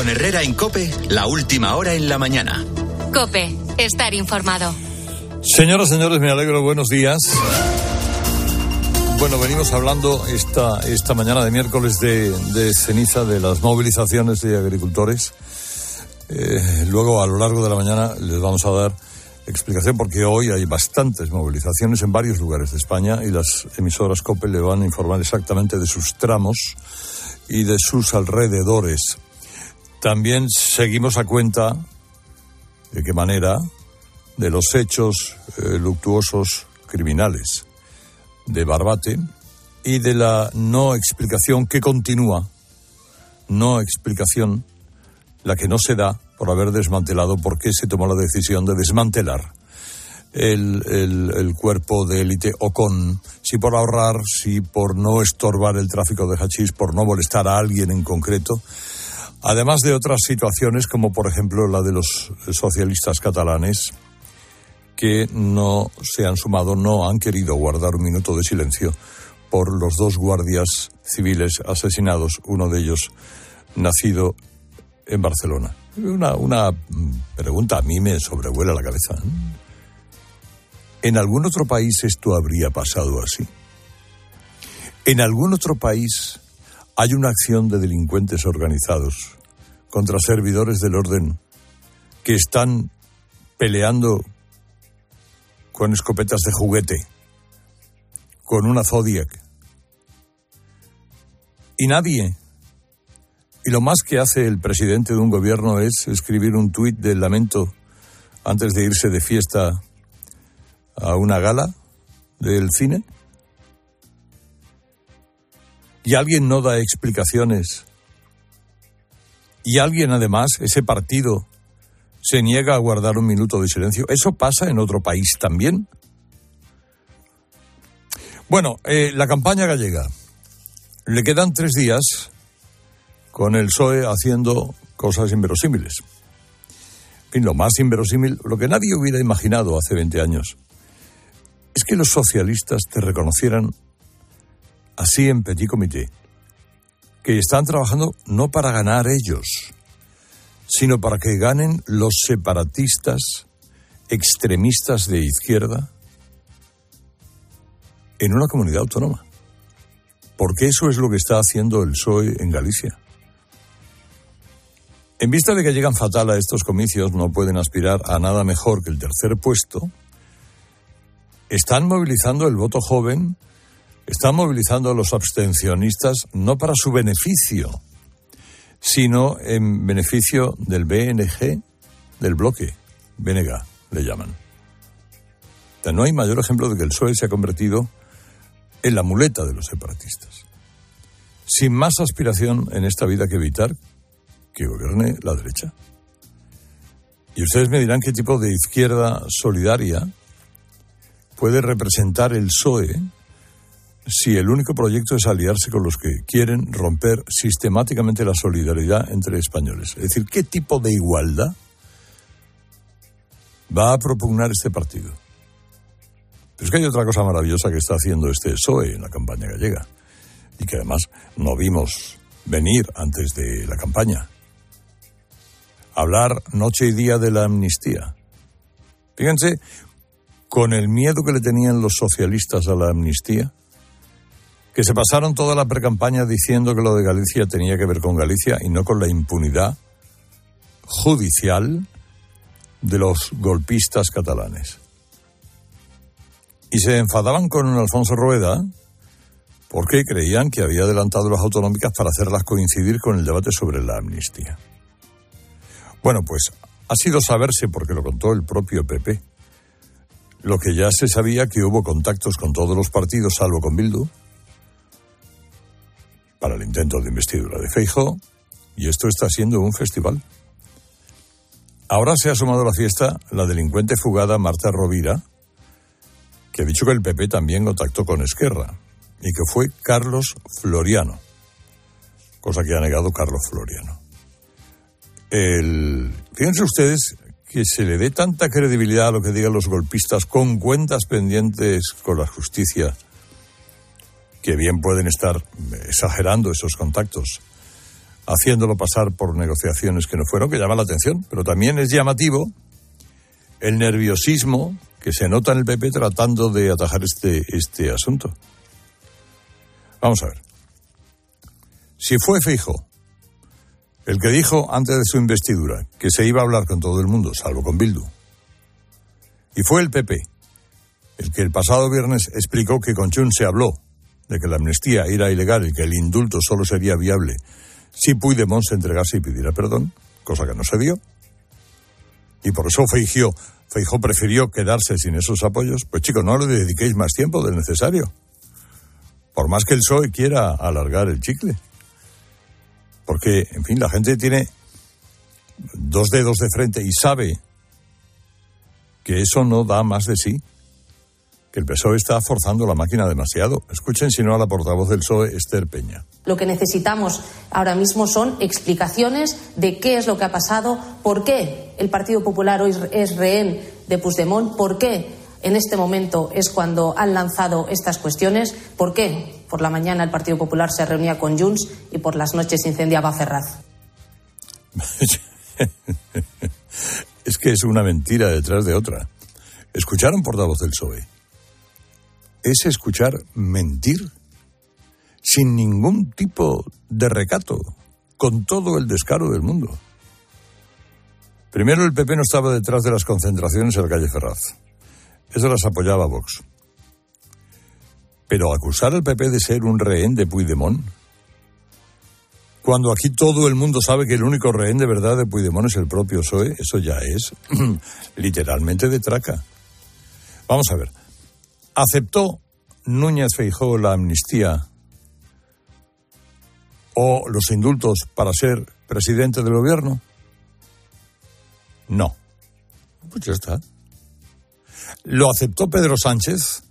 Con Herrera en Cope, la última hora en la mañana. Cope, estar informado. Señoras, señores, me alegro, buenos días. Bueno, venimos hablando esta, esta mañana de miércoles de, de ceniza de las movilizaciones de agricultores. Eh, luego, a lo largo de la mañana, les vamos a dar explicación porque hoy hay bastantes movilizaciones en varios lugares de España y las emisoras COPE le van a informar exactamente de sus tramos y de sus alrededores. También seguimos a cuenta de qué manera de los hechos eh, luctuosos criminales de Barbate y de la no explicación que continúa, no explicación, la que no se da por haber desmantelado, por qué se tomó la decisión de desmantelar el, el, el cuerpo de élite o con, si por ahorrar, si por no estorbar el tráfico de hachís, por no molestar a alguien en concreto, además de otras situaciones como por ejemplo la de los socialistas catalanes, que no se han sumado, no han querido guardar un minuto de silencio por los dos guardias civiles asesinados, uno de ellos nacido en Barcelona. Una, pregunta a mí me sobrevuela la cabeza. ¿En algún otro país esto habría pasado así? ¿En algún otro país hay una acción de delincuentes organizados contra servidores del orden que están peleando con escopetas de juguete, con una Zodiac. Y nadie. Y lo más que hace el presidente de un gobierno es escribir un tuit de lamento antes de irse de fiesta a una gala del cine. Y alguien no da explicaciones. Y alguien además, ese partido, se niega a guardar un minuto de silencio. ¿Eso pasa en otro país también? Bueno, eh, la campaña gallega. Le quedan tres días con el PSOE haciendo cosas inverosímiles. En fin, lo más inverosímil, lo que nadie hubiera imaginado hace 20 años, es que los socialistas te reconocieran así en petit comité, que están trabajando no para ganar ellos, sino para que ganen los separatistas extremistas de izquierda en una comunidad autónoma. Porque eso es lo que está haciendo el PSOE en Galicia. En vista de que llegan fatal a estos comicios, no pueden aspirar a nada mejor que el tercer puesto, están movilizando el voto joven, están movilizando a los abstencionistas no para su beneficio, sino en beneficio del BNG, del bloque, BNG, le llaman. no hay mayor ejemplo de que el PSOE se ha convertido en la muleta de los separatistas. Sin más aspiración en esta vida que evitar que gobierne la derecha. Y ustedes me dirán qué tipo de izquierda solidaria puede representar el PSOE si el único proyecto es aliarse con los que quieren romper sistemáticamente la solidaridad entre españoles. Es decir, ¿qué tipo de igualdad va a propugnar este partido? Pero es que hay otra cosa maravillosa que está haciendo este PSOE en la campaña gallega y que además no vimos venir antes de la campaña. Hablar noche y día de la amnistía. Fíjense, con el miedo que le tenían los socialistas a la amnistía, que se pasaron toda la precampaña diciendo que lo de Galicia tenía que ver con Galicia y no con la impunidad judicial de los golpistas catalanes. Y se enfadaban con Alfonso Rueda porque creían que había adelantado las autonómicas para hacerlas coincidir con el debate sobre la amnistía. Bueno, pues ha sido saberse, porque lo contó el propio PP, lo que ya se sabía que hubo contactos con todos los partidos, salvo con Bildu, para el intento de investidura de Feijo, y esto está siendo un festival. Ahora se ha sumado a la fiesta la delincuente fugada Marta Rovira, que ha dicho que el PP también contactó con Esquerra, y que fue Carlos Floriano, cosa que ha negado Carlos Floriano. El... Fíjense ustedes que se le dé tanta credibilidad a lo que digan los golpistas con cuentas pendientes con la justicia que bien pueden estar exagerando esos contactos. haciéndolo pasar por negociaciones que no fueron, que llama la atención, pero también es llamativo el nerviosismo que se nota en el PP tratando de atajar este, este asunto. Vamos a ver. Si fue fijo el que dijo antes de su investidura que se iba a hablar con todo el mundo, salvo con Bildu, y fue el PP el que el pasado viernes explicó que con Chun se habló de que la amnistía era ilegal y que el indulto solo sería viable si Puigdemont se entregase y pidiera perdón, cosa que no se dio, y por eso Feijóo, Feijó prefirió quedarse sin esos apoyos, pues chicos, no le dediquéis más tiempo del necesario. Por más que el PSOE quiera alargar el chicle. Porque, en fin, la gente tiene dos dedos de frente y sabe que eso no da más de sí que el PSOE está forzando la máquina demasiado. Escuchen si no a la portavoz del PSOE, Esther Peña. Lo que necesitamos ahora mismo son explicaciones de qué es lo que ha pasado, por qué el Partido Popular hoy es rehén de Puigdemont, por qué en este momento es cuando han lanzado estas cuestiones, por qué por la mañana el Partido Popular se reunía con Junts y por las noches incendiaba Ferraz. es que es una mentira detrás de otra. ¿Escucharon portavoz del PSOE? Es escuchar mentir sin ningún tipo de recato, con todo el descaro del mundo. Primero, el PP no estaba detrás de las concentraciones en la calle Ferraz. Eso las apoyaba Vox. Pero acusar al PP de ser un rehén de Puigdemont, cuando aquí todo el mundo sabe que el único rehén de verdad de Puigdemont es el propio PSOE, eso ya es literalmente de traca. Vamos a ver. ¿Aceptó Núñez Feijó la amnistía o los indultos para ser presidente del gobierno? No. Pues ya está. ¿Lo aceptó Pedro Sánchez?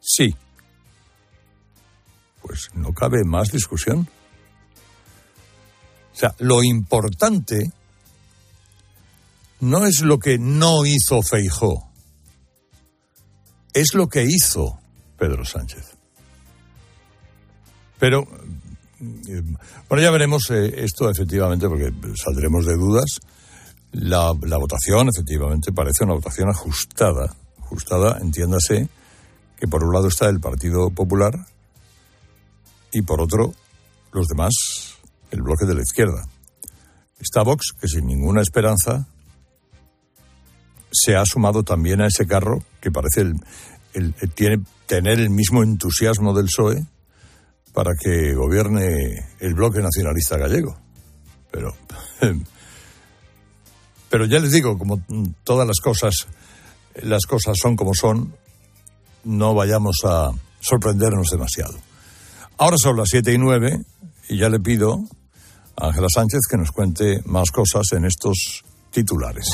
Sí. Pues no cabe más discusión. O sea, lo importante no es lo que no hizo Feijó es lo que hizo Pedro Sánchez. Pero, eh, bueno, ya veremos eh, esto efectivamente, porque saldremos de dudas. La, la, votación, efectivamente, parece una votación ajustada. Ajustada, entiéndase, que por un lado está el Partido Popular y por otro los demás, el bloque de la izquierda. Está Vox, que sin ninguna esperanza se ha sumado también a ese carro que parece el, tiene, tener el mismo entusiasmo del PSOE para que gobierne el bloque nacionalista gallego. Pero, pero ya les digo, como todas las cosas, las cosas son como son, no vayamos a sorprendernos demasiado. Ahora son las siete y nueve y ya le pido a Ángela Sánchez que nos cuente más cosas en estos titulares.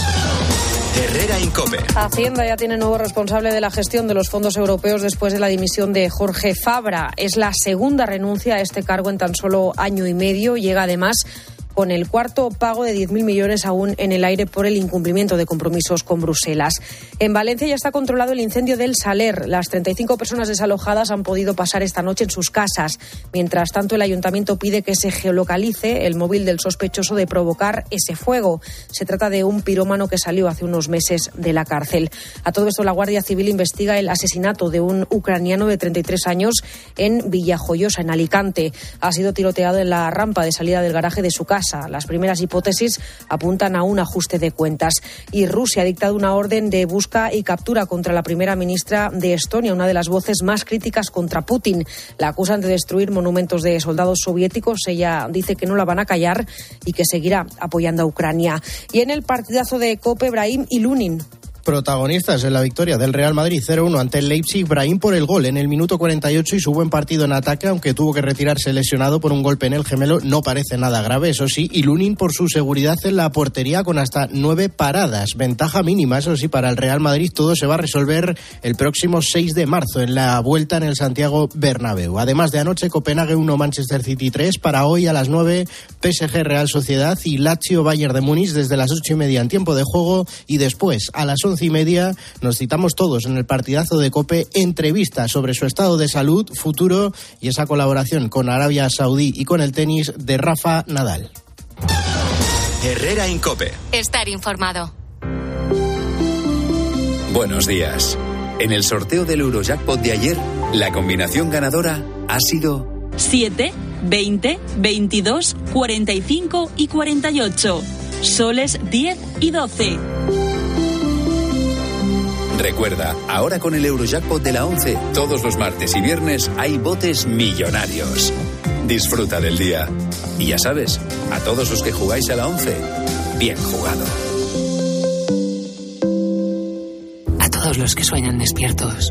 Herrera Incope. Hacienda ya tiene nuevo responsable de la gestión de los fondos europeos después de la dimisión de Jorge Fabra. Es la segunda renuncia a este cargo en tan solo año y medio. Llega además con el cuarto pago de 10.000 millones aún en el aire por el incumplimiento de compromisos con Bruselas. En Valencia ya está controlado el incendio del Saler. Las 35 personas desalojadas han podido pasar esta noche en sus casas. Mientras tanto, el ayuntamiento pide que se geolocalice el móvil del sospechoso de provocar ese fuego. Se trata de un pirómano que salió hace unos meses de la cárcel. A todo esto, la Guardia Civil investiga el asesinato de un ucraniano de 33 años en Villajoyosa, en Alicante. Ha sido tiroteado en la rampa de salida del garaje de su casa. Las primeras hipótesis apuntan a un ajuste de cuentas. Y Rusia ha dictado una orden de busca y captura contra la primera ministra de Estonia, una de las voces más críticas contra Putin. La acusan de destruir monumentos de soldados soviéticos. Ella dice que no la van a callar y que seguirá apoyando a Ucrania. Y en el partidazo de Cope, Brahim y Lunin protagonistas en la victoria del Real Madrid 0-1 ante el Leipzig. Brahim por el gol en el minuto 48 y su buen partido en ataque, aunque tuvo que retirarse lesionado por un golpe en el gemelo, no parece nada grave, eso sí. Y Lunin por su seguridad en la portería con hasta nueve paradas. Ventaja mínima, eso sí, para el Real Madrid. Todo se va a resolver el próximo 6 de marzo en la vuelta en el Santiago Bernabéu. Además de anoche, Copenhague 1, Manchester City 3. Para hoy a las 9, PSG Real Sociedad y Lazio Bayern de Múnich desde las 8 y media en tiempo de juego. Y después a las 11 once y media nos citamos todos en el partidazo de Cope, entrevista sobre su estado de salud, futuro y esa colaboración con Arabia Saudí y con el tenis de Rafa Nadal. Herrera Incope. Estar informado. Buenos días. En el sorteo del Eurojackpot de ayer, la combinación ganadora ha sido 7, 20, 22, 45 y 48. Soles 10 y 12. Recuerda, ahora con el Eurojackpot de la 11, todos los martes y viernes hay botes millonarios. Disfruta del día. Y ya sabes, a todos los que jugáis a la 11, bien jugado. A todos los que sueñan despiertos,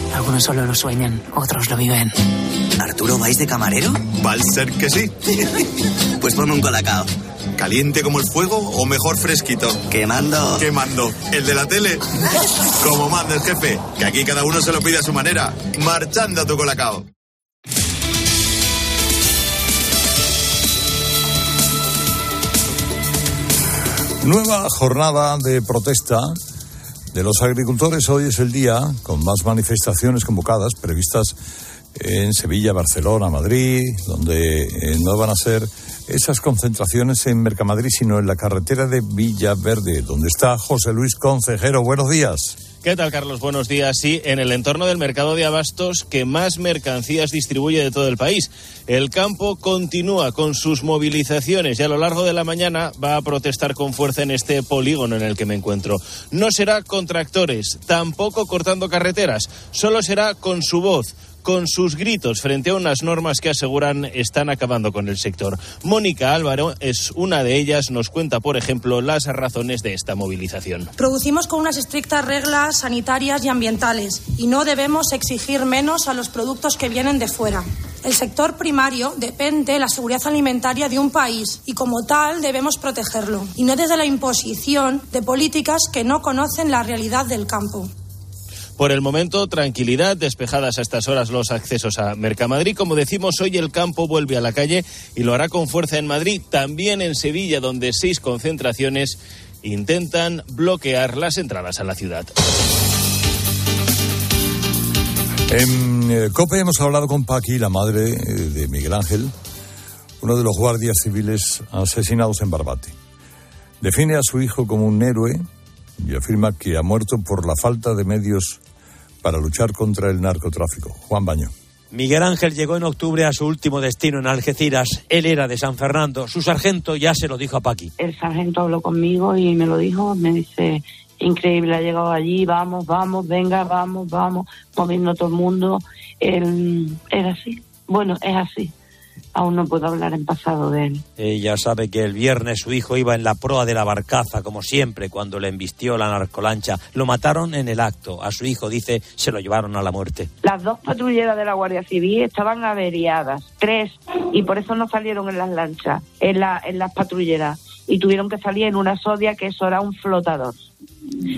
Algunos solo lo sueñan, otros lo viven. ¿Arturo vais de camarero? Va a ser que sí. pues ponme un colacao. ¿Caliente como el fuego o mejor fresquito? Quemando. Quemando. ¿El de la tele? como manda el jefe, que aquí cada uno se lo pide a su manera. Marchando a tu colacao. Nueva jornada de protesta de los agricultores. Hoy es el día con más manifestaciones convocadas, previstas en Sevilla, Barcelona, Madrid, donde eh, no van a ser esas concentraciones en Mercamadrid, sino en la carretera de Villaverde, donde está José Luis Concejero. Buenos días. ¿Qué tal, Carlos? Buenos días. Sí, en el entorno del mercado de abastos que más mercancías distribuye de todo el país. El campo continúa con sus movilizaciones y a lo largo de la mañana va a protestar con fuerza en este polígono en el que me encuentro. No será con tractores, tampoco cortando carreteras, solo será con su voz con sus gritos frente a unas normas que aseguran están acabando con el sector. Mónica Álvaro es una de ellas, nos cuenta, por ejemplo, las razones de esta movilización. Producimos con unas estrictas reglas sanitarias y ambientales y no debemos exigir menos a los productos que vienen de fuera. El sector primario depende de la seguridad alimentaria de un país y como tal debemos protegerlo y no desde la imposición de políticas que no conocen la realidad del campo. Por el momento, tranquilidad, despejadas a estas horas los accesos a Mercamadrid. Como decimos, hoy el campo vuelve a la calle y lo hará con fuerza en Madrid, también en Sevilla, donde seis concentraciones intentan bloquear las entradas a la ciudad. En eh, COPE hemos hablado con Paqui, la madre eh, de Miguel Ángel, uno de los guardias civiles asesinados en Barbate. Define a su hijo como un héroe y afirma que ha muerto por la falta de medios para luchar contra el narcotráfico. Juan Baño. Miguel Ángel llegó en octubre a su último destino en Algeciras. Él era de San Fernando. Su sargento ya se lo dijo a Paqui. El sargento habló conmigo y me lo dijo. Me dice, increíble, ha llegado allí, vamos, vamos, venga, vamos, vamos, moviendo todo el mundo. Él era así. Bueno, es así aún no puedo hablar en pasado de él. Ella sabe que el viernes su hijo iba en la proa de la barcaza, como siempre, cuando le embistió la narcolancha. Lo mataron en el acto. A su hijo, dice, se lo llevaron a la muerte. Las dos patrulleras de la Guardia Civil estaban averiadas, tres, y por eso no salieron en las lanchas, en, la, en las patrulleras, y tuvieron que salir en una sodia que eso era un flotador.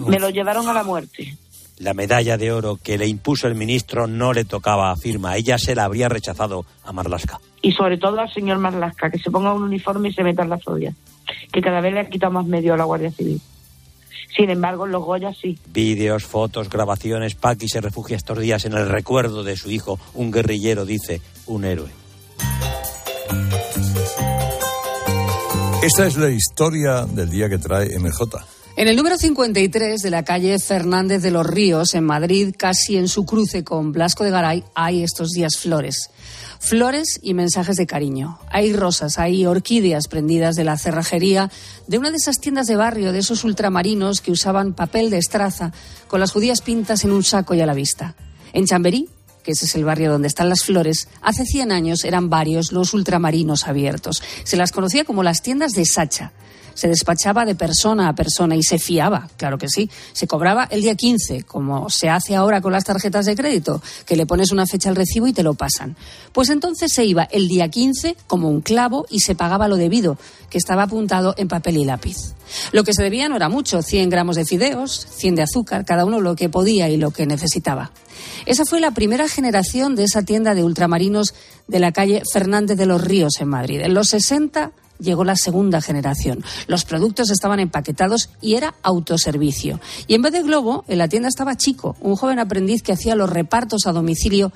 Me lo llevaron a la muerte. La medalla de oro que le impuso el ministro no le tocaba, afirma. Ella se la habría rechazado a Marlasca. Y sobre todo al señor Marlasca, que se ponga un uniforme y se meta en la sodia. Que cada vez le ha quitado más medio a la Guardia Civil. Sin embargo, los Goya sí. Vídeos, fotos, grabaciones. Paqui se refugia estos días en el recuerdo de su hijo, un guerrillero, dice, un héroe. Esta es la historia del día que trae MJ. En el número 53 de la calle Fernández de los Ríos, en Madrid, casi en su cruce con Blasco de Garay, hay estos días flores. Flores y mensajes de cariño. Hay rosas, hay orquídeas prendidas de la cerrajería de una de esas tiendas de barrio, de esos ultramarinos que usaban papel de estraza con las judías pintas en un saco y a la vista. En Chamberí, que ese es el barrio donde están las flores, hace 100 años eran varios los ultramarinos abiertos. Se las conocía como las tiendas de Sacha Se despachaba de persona a persona y se fiaba, claro que sí. Se cobraba el día 15, como se hace ahora con las tarjetas de crédito, que le pones una fecha al recibo y te lo pasan. Pues entonces se iba el día 15 como un clavo y se pagaba lo debido, que estaba apuntado en papel y lápiz. Lo que se debía no era mucho, 100 gramos de fideos, 100 de azúcar, cada uno lo que podía y lo que necesitaba. Esa fue la primera generación de esa tienda de ultramarinos de la calle Fernández de los Ríos en Madrid. En los 60 llegó la segunda generación. Los productos estaban empaquetados y era autoservicio. Y en vez de globo, en la tienda estaba Chico, un joven aprendiz que hacía los repartos a domicilio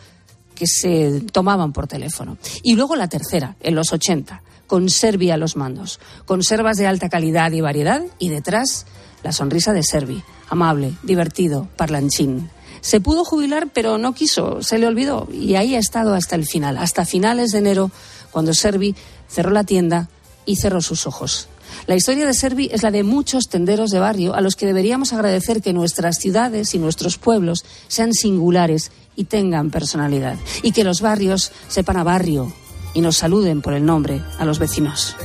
que se tomaban por teléfono. Y luego la tercera, en los 80, con Servi a los mandos. Conservas de alta calidad y variedad y detrás la sonrisa de Servi, amable, divertido, parlanchín. Se pudo jubilar, pero no quiso, se le olvidó y ahí ha estado hasta el final, hasta finales de enero, cuando Servi cerró la tienda y cerró sus ojos. La historia de Servi es la de muchos tenderos de barrio a los que deberíamos agradecer que nuestras ciudades y nuestros pueblos sean singulares y tengan personalidad, y que los barrios sepan a barrio y nos saluden por el nombre a los vecinos.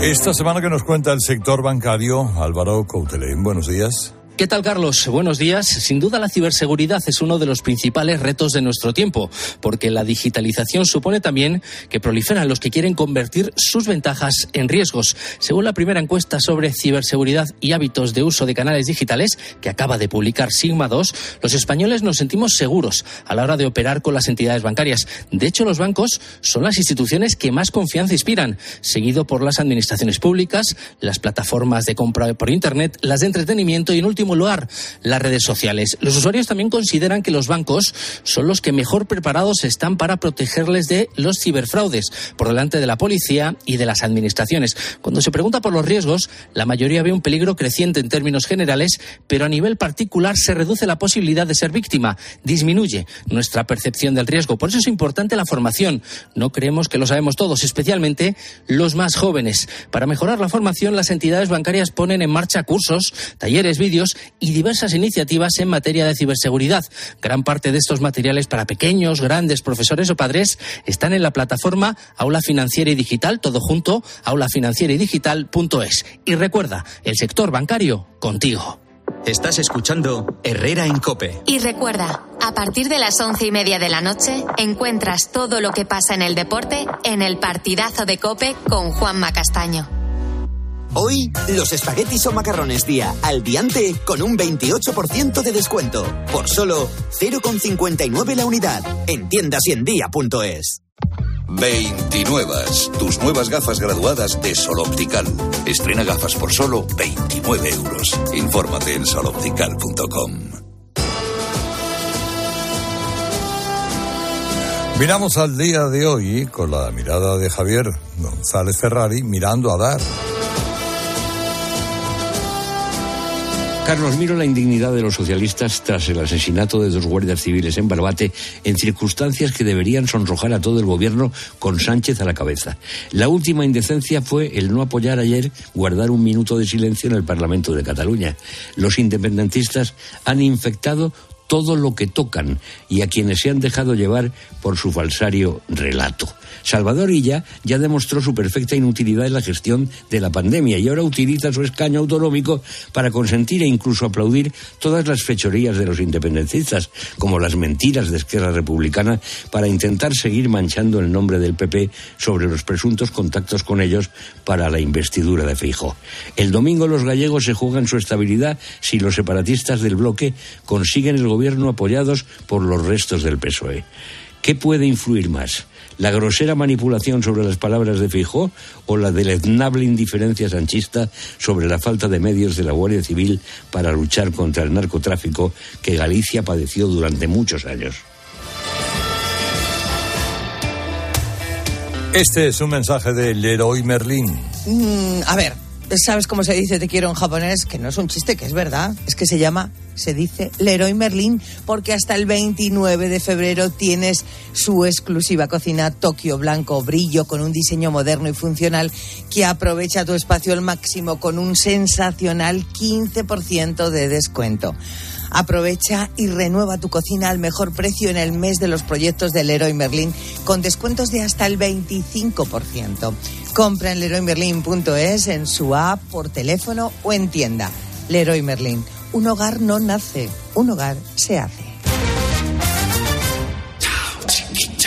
Esta semana que nos cuenta el sector bancario, Álvaro Coutelén. Buenos días. ¿Qué tal, Carlos? Buenos días. Sin duda, la ciberseguridad es uno de los principales retos de nuestro tiempo, porque la digitalización supone también que proliferan los que quieren convertir sus ventajas en riesgos. Según la primera encuesta sobre ciberseguridad y hábitos de uso de canales digitales, que acaba de publicar Sigma 2, los españoles nos sentimos seguros a la hora de operar con las entidades bancarias. De hecho, los bancos son las instituciones que más confianza inspiran, seguido por las administraciones públicas, las plataformas de compra por Internet, las de entretenimiento y, en último lugar, las redes sociales. Los usuarios también consideran que los bancos son los que mejor preparados están para protegerles de los ciberfraudes, por delante de la policía y de las administraciones. Cuando se pregunta por los riesgos, la mayoría ve un peligro creciente en términos generales, pero a nivel particular se reduce la posibilidad de ser víctima, disminuye nuestra percepción del riesgo. Por eso es importante la formación. No creemos que lo sabemos todos, especialmente los más jóvenes. Para mejorar la formación, las entidades bancarias ponen en marcha cursos, talleres, vídeos y diversas iniciativas en materia de ciberseguridad. Gran parte de estos materiales para pequeños, grandes, profesores o padres están en la plataforma Aula Financiera y Digital, todo junto, aulafinancieraydigital.es. Y recuerda, el sector bancario contigo. Estás escuchando Herrera en Cope. Y recuerda, a partir de las once y media de la noche encuentras todo lo que pasa en el deporte en el partidazo de Cope con Juanma Castaño. Hoy, los espaguetis o macarrones día al diante con un 28% de descuento. Por solo 0,59 la unidad. En tiendas y en día.es. 29. Tus nuevas gafas graduadas de Sol Optical. Estrena gafas por solo 29 euros. Infórmate en soloptical.com. Miramos al día de hoy con la mirada de Javier González Ferrari mirando a dar. Carlos, miro la indignidad de los socialistas tras el asesinato de dos guardias civiles en Barbate en circunstancias que deberían sonrojar a todo el gobierno con Sánchez a la cabeza. La última indecencia fue el no apoyar ayer guardar un minuto de silencio en el Parlamento de Cataluña. Los independentistas han infectado todo lo que tocan y a quienes se han dejado llevar por su falsario relato. Salvador Illa ya demostró su perfecta inutilidad en la gestión de la pandemia y ahora utiliza su escaño autonómico para consentir e incluso aplaudir todas las fechorías de los independentistas, como las mentiras de Esquerra Republicana para intentar seguir manchando el nombre del PP sobre los presuntos contactos con ellos para la investidura de Feijó. El domingo los gallegos se juegan su estabilidad si los separatistas del bloque consiguen el gobierno apoyados por los restos del PSOE. ¿Qué puede influir más? ¿La grosera manipulación sobre las palabras de Fijó o la deleznable indiferencia sanchista sobre la falta de medios de la Guardia Civil para luchar contra el narcotráfico que Galicia padeció durante muchos años? Este es un mensaje de Leroy Merlin. Mm, a ver, ¿sabes cómo se dice te quiero en japonés? Que no es un chiste, que es verdad. Es que se llama, se dice Leroy Merlin, porque hasta el 29 de febrero tienes su exclusiva cocina Tokio Blanco Brillo con un diseño moderno y funcional que aprovecha tu espacio al máximo con un sensacional 15% de descuento. Aprovecha y renueva tu cocina al mejor precio en el mes de los proyectos del Leroy Merlin con descuentos de hasta el 25%. Compra en leroymerlin.es, en su app, por teléfono o en tienda. Leroy Merlin. Un hogar no nace, un hogar se hace.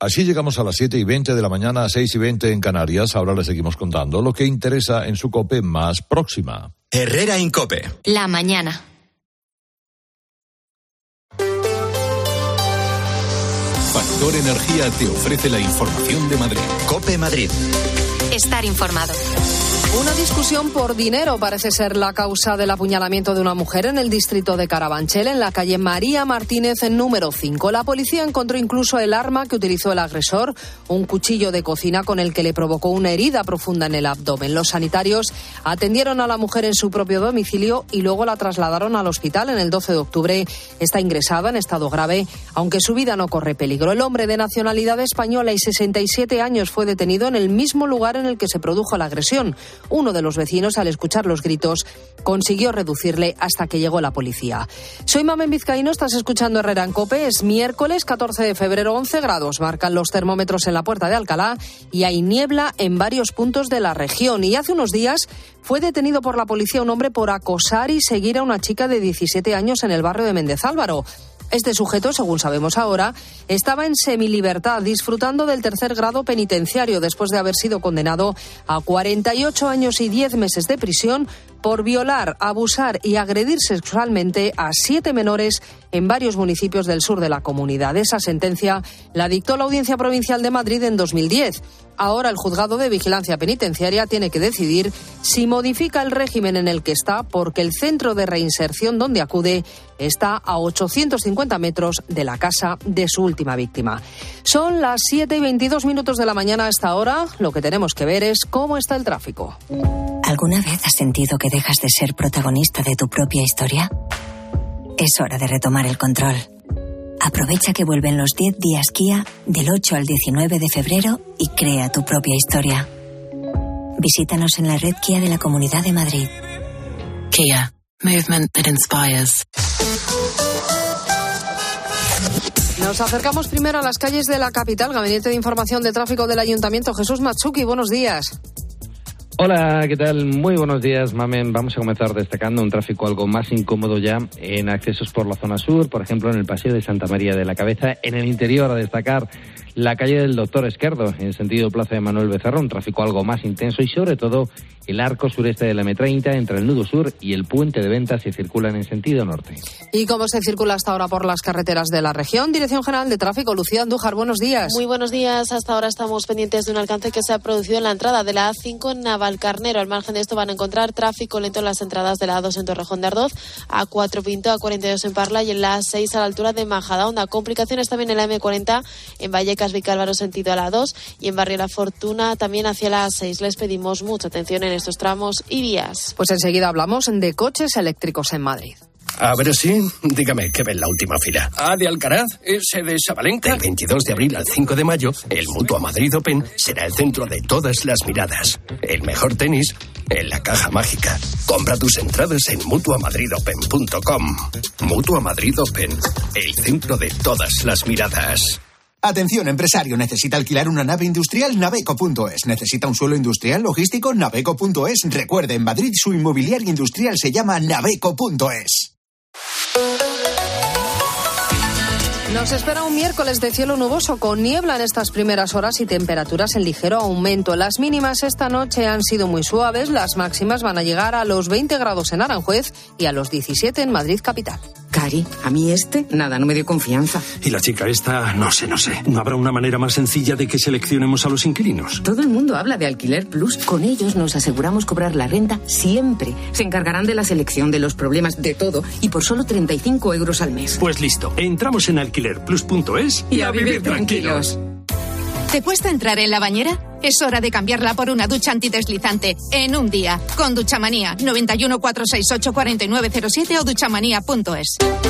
Así llegamos a las 7 y 20 de la mañana, a 6 y 20 en Canarias. Ahora les seguimos contando lo que interesa en su COPE más próxima. Herrera Incope. La mañana. Factor Energía te ofrece la información de Madrid. Cope Madrid. Estar informado. Una discusión por dinero parece ser la causa del apuñalamiento de una mujer en el distrito de Carabanchel, en la calle María Martínez, en número 5. La policía encontró incluso el arma que utilizó el agresor, un cuchillo de cocina con el que le provocó una herida profunda en el abdomen. Los sanitarios atendieron a la mujer en su propio domicilio y luego la trasladaron al hospital en el 12 de octubre. Está ingresada en estado grave, aunque su vida no corre peligro. El hombre de nacionalidad española y 67 años fue detenido en el mismo lugar en el que se produjo la agresión. Uno de los vecinos, al escuchar los gritos, consiguió reducirle hasta que llegó la policía. Soy Mamen Vizcaíno, estás escuchando Herrera en Cope. Es miércoles 14 de febrero, 11 grados. Marcan los termómetros en la puerta de Alcalá y hay niebla en varios puntos de la región. Y hace unos días fue detenido por la policía un hombre por acosar y seguir a una chica de 17 años en el barrio de Méndez Álvaro. Este sujeto, según sabemos ahora, estaba en semilibertad, disfrutando del tercer grado penitenciario después de haber sido condenado a 48 años y 10 meses de prisión por violar, abusar y agredir sexualmente a siete menores en varios municipios del sur de la comunidad. Esa sentencia la dictó la Audiencia Provincial de Madrid en 2010. Ahora el juzgado de vigilancia penitenciaria tiene que decidir si modifica el régimen en el que está porque el centro de reinserción donde acude está a 850 metros de la casa de su última víctima. Son las 7 y 22 minutos de la mañana a esta hora. Lo que tenemos que ver es cómo está el tráfico. ¿Alguna vez has sentido que dejas de ser protagonista de tu propia historia? Es hora de retomar el control. Aprovecha que vuelven los 10 días Kia del 8 al 19 de febrero y crea tu propia historia. Visítanos en la red Kia de la Comunidad de Madrid. Kia, movement that inspires. Nos acercamos primero a las calles de la capital. Gabinete de Información de Tráfico del Ayuntamiento. Jesús Matsuki, buenos días. Hola, ¿qué tal? Muy buenos días, Mamen. Vamos a comenzar destacando un tráfico algo más incómodo ya en accesos por la zona sur, por ejemplo, en el paseo de Santa María de la Cabeza. En el interior, a destacar la calle del Doctor Esquerdo, en sentido Plaza de Manuel Becerra, un tráfico algo más intenso y sobre todo el arco sureste de la M30 entre el nudo sur y el puente de ventas si circulan en sentido norte. ¿Y cómo se circula hasta ahora por las carreteras de la región? Dirección General de Tráfico, Lucía Andújar, buenos días. Muy buenos días. Hasta ahora estamos pendientes de un alcance que se ha producido en la entrada de la A5 en Navalcarnero. Al margen de esto van a encontrar tráfico lento en las entradas de la A2 en Torrejón de Ardoz, A4 Pinto, A42 en Parla y en la A6 a la altura de Majadahonda. Complicaciones también en la M40 en Vallecas, Vicálvaro sentido a la A2 y en Barrio La Fortuna también hacia la A6. Les pedimos mucha atención en estos tramos y vías. Pues enseguida hablamos de coches eléctricos en Madrid. A ver si, dígame, ¿qué ve en la última fila? ¿A de Alcaraz? ¿Ese de Sabalenka? Del 22 de abril al 5 de mayo, el Mutua Madrid Open será el centro de todas las miradas. El mejor tenis en la caja mágica. Compra tus entradas en mutuamadridopen.com. Mutua Madrid Open, el centro de todas las miradas. Atención, empresario, necesita alquilar una nave industrial, naveco.es. Necesita un suelo industrial logístico, naveco.es. Recuerde, en Madrid su inmobiliaria industrial se llama naveco.es. Nos espera un miércoles de cielo nuboso con niebla en estas primeras horas y temperaturas en ligero aumento. Las mínimas esta noche han sido muy suaves, las máximas van a llegar a los 20 grados en Aranjuez y a los 17 en Madrid capital. Cari, a mí este, nada, no me dio confianza. Y la chica esta, no sé, no sé. ¿No habrá una manera más sencilla de que seleccionemos a los inquilinos? Todo el mundo habla de Alquiler Plus. Con ellos nos aseguramos cobrar la renta siempre. Se encargarán de la selección, de los problemas, de todo. Y por solo 35 euros al mes. Pues listo, entramos en alquilerplus.es y a vivir tranquilos. ¿Te cuesta entrar en la bañera? Es hora de cambiarla por una ducha antideslizante en un día. Con Duchamanía 91 468 4907 o duchamanía.es.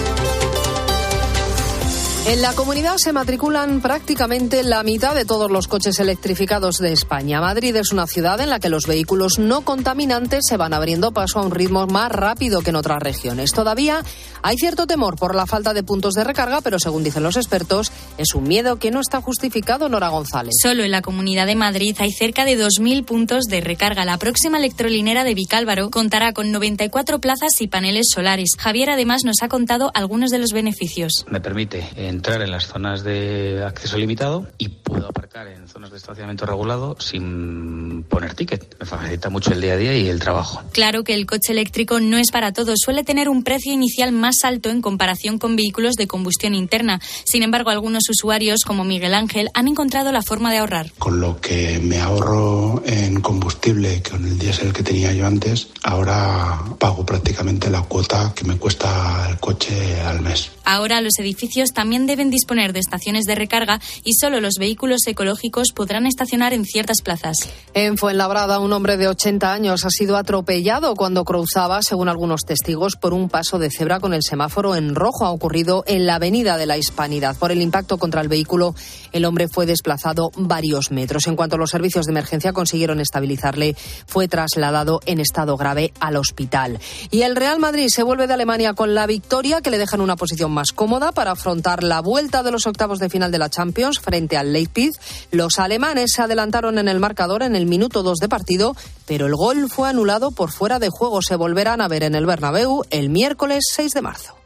En la comunidad se matriculan prácticamente la mitad de todos los coches electrificados de España. Madrid es una ciudad en la que los vehículos no contaminantes se van abriendo paso a un ritmo más rápido que en otras regiones. Todavía hay cierto temor por la falta de puntos de recarga, pero según dicen los expertos, es un miedo que no está justificado, Nora González. Solo en la Comunidad de Madrid hay cerca de 2.000 puntos de recarga. La próxima electrolinera de Vicálvaro contará con 94 plazas y paneles solares. Javier además nos ha contado algunos de los beneficios. Me permite entrar en las zonas de acceso limitado y puedo aparcar en zonas de estacionamiento regulado sin poner ticket. Me facilita mucho el día a día y el trabajo. Claro que el coche eléctrico no es para todos. Suele tener un precio inicial más alto en comparación con vehículos de combustión interna. Sin embargo, algunos usuarios, como Miguel Ángel, han encontrado la forma de ahorrar. Con lo que me ahorro en combustible con el diésel que tenía yo antes, ahora pago prácticamente la cuota que me cuesta el coche al mes. Ahora los edificios también deben disponer de estaciones de recarga y solo los vehículos ecológicos podrán estacionar en ciertas plazas. En Fuenlabrada, un hombre de 80 años ha sido atropellado cuando cruzaba, según algunos testigos, por un paso de cebra con el semáforo en rojo. Ha ocurrido en la Avenida de la Hispanidad. Por el impacto contra el vehículo, el hombre fue desplazado varios metros. En cuanto los servicios de emergencia consiguieron estabilizarle, fue trasladado en estado grave al hospital. Y el Real Madrid se vuelve de Alemania con la victoria que le deja en una posición más cómoda para afrontar vuelta de los octavos de final de la Champions frente al Leipzig. Los alemanes se adelantaron en el marcador en el minuto 2 de partido, pero el gol fue anulado por fuera de juego. Se volverán a ver en el Bernabéu el miércoles 6 de marzo.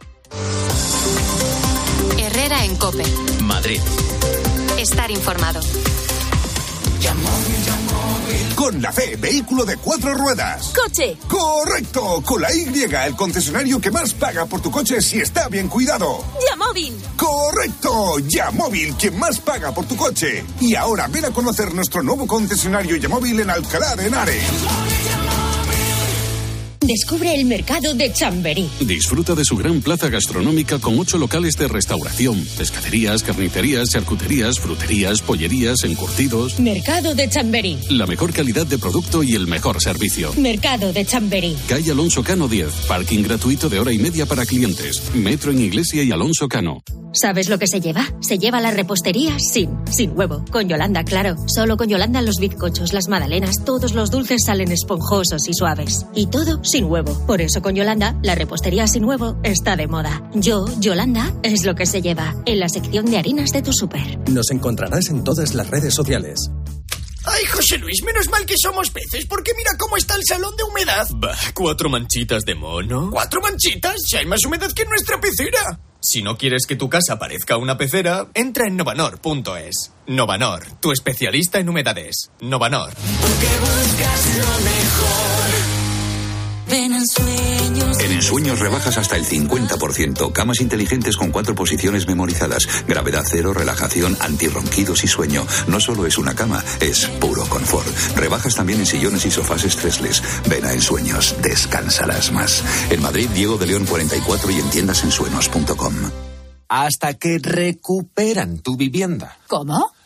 Herrera en Cope. Madrid. Estar informado. Con la fe, vehículo de cuatro ruedas. ¡Coche! ¡Correcto! Con la Y, el concesionario que más paga por tu coche si está bien cuidado. ¡Yamóvil! ¡Correcto! Yamóvil, quien más paga por tu coche. Y ahora ven a conocer nuestro nuevo concesionario Yamóvil en Alcalá de Henares. Descubre el mercado de Chamberí. Disfruta de su gran plaza gastronómica con ocho locales de restauración, pescaderías, carnicerías, charcuterías, fruterías, pollerías, encurtidos. Mercado de Chamberí. La mejor calidad de producto y el mejor servicio. Mercado de Chamberí. Calle Alonso Cano 10. Parking gratuito de hora y media para clientes. Metro en Iglesia y Alonso Cano. ¿Sabes lo que se lleva? Se lleva la repostería sin, sin huevo. Con Yolanda, claro. Solo con Yolanda los bizcochos, las magdalenas, todos los dulces salen esponjosos y suaves. Y todo sin huevo. Por eso con Yolanda, la repostería sin huevo está de moda. Yo, Yolanda, es lo que se lleva. En la sección de harinas de tu súper. Nos encontrarás en todas las redes sociales. Ay, José Luis, menos mal que somos peces, porque mira cómo está el salón de humedad. Bah, cuatro manchitas de mono. ¿Cuatro manchitas? Si hay más humedad que en nuestra pecera. Si no quieres que tu casa parezca una pecera, entra en novanor.es. Novanor, tu especialista en humedades. Novanor. Porque buscas lo mejor. Ven en sueños. En Ensueños rebajas hasta el 50%. Camas inteligentes con cuatro posiciones memorizadas. Gravedad cero, relajación, antirronquidos y sueño. No solo es una cama, es puro confort. Rebajas también en sillones y sofás estresles. Ven a Ensueños, descansarás más. En Madrid, Diego de León 44 y en tiendasensueños.com. Hasta que recuperan tu vivienda. ¿Cómo?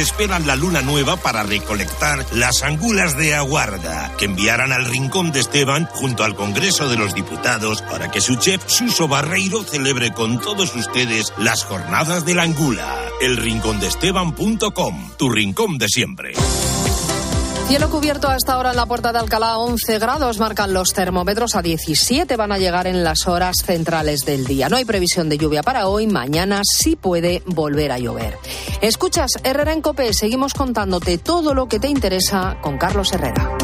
esperan la luna nueva para recolectar las angulas de aguarda que enviarán al Rincón de Esteban junto al Congreso de los Diputados para que su chef Suso Barreiro celebre con todos ustedes las jornadas de la angula. Elrincondeesteban.com, tu rincón de siempre. Cielo cubierto hasta ahora en la puerta de Alcalá, 11 grados marcan los termómetros, a 17 van a llegar en las horas centrales del día. No hay previsión de lluvia para hoy, mañana sí puede volver a llover. Escuchas Herrera en Cope, seguimos contándote todo lo que te interesa con Carlos Herrera.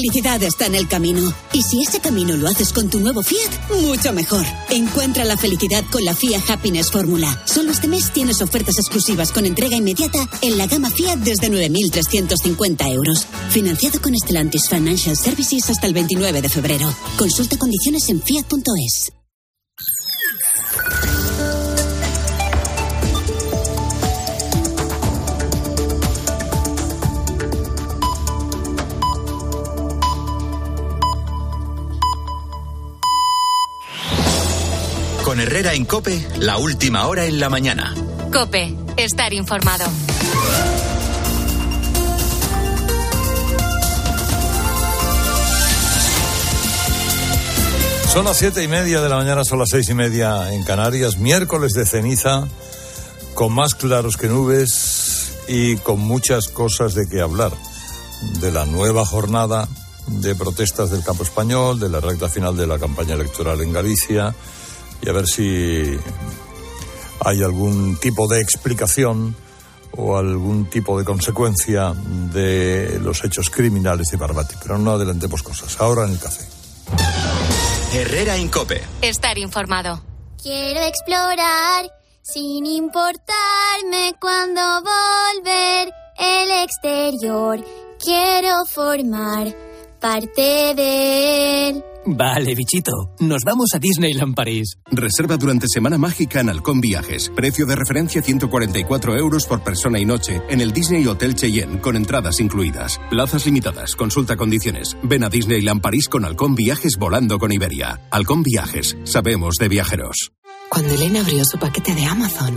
Felicidad está en el camino. Y si ese camino lo haces con tu nuevo Fiat, mucho mejor. Encuentra la felicidad con la Fiat Happiness Fórmula. Solo este mes tienes ofertas exclusivas con entrega inmediata en la gama Fiat desde 9.350 euros. Financiado con Stellantis Financial Services hasta el 29 de febrero. Consulta condiciones en fiat.es. Con Herrera en Cope, la última hora en la mañana. Cope, estar informado. Son las siete y media de la mañana, son las seis y media en Canarias, miércoles de ceniza, con más claros que nubes y con muchas cosas de qué hablar. De la nueva jornada de protestas del campo español, de la recta final de la campaña electoral en Galicia y a ver si hay algún tipo de explicación o algún tipo de consecuencia de los hechos criminales de Barbati. Pero no adelantemos cosas. Ahora en el café. Herrera en Cope. Estar informado. Quiero explorar sin importarme cuando volver el exterior. Quiero formar parte de él. Vale, bichito. Nos vamos a Disneyland París. Reserva durante Semana Mágica en Halcón Viajes. Precio de referencia 144 euros por persona y noche en el Disney Hotel Cheyenne con entradas incluidas. Plazas limitadas. Consulta condiciones. Ven a Disneyland París con Halcón Viajes volando con Iberia. Halcón Viajes. Sabemos de viajeros. Cuando Elena abrió su paquete de Amazon,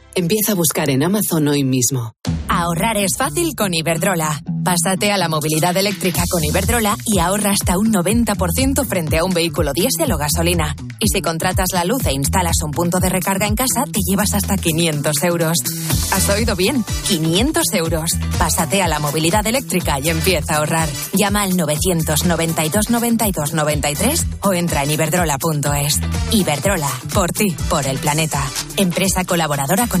Empieza a buscar en Amazon hoy mismo. Ahorrar es fácil con Iberdrola. Pásate a la movilidad eléctrica con Iberdrola y ahorra hasta un 90% frente a un vehículo diésel o gasolina. Y si contratas la luz e instalas un punto de recarga en casa, te llevas hasta 500 euros. ¿Has oído bien? 500 euros. Pásate a la movilidad eléctrica y empieza a ahorrar. Llama al 992 92 93 o entra en iberdrola.es. Iberdrola, por ti, por el planeta. Empresa colaboradora con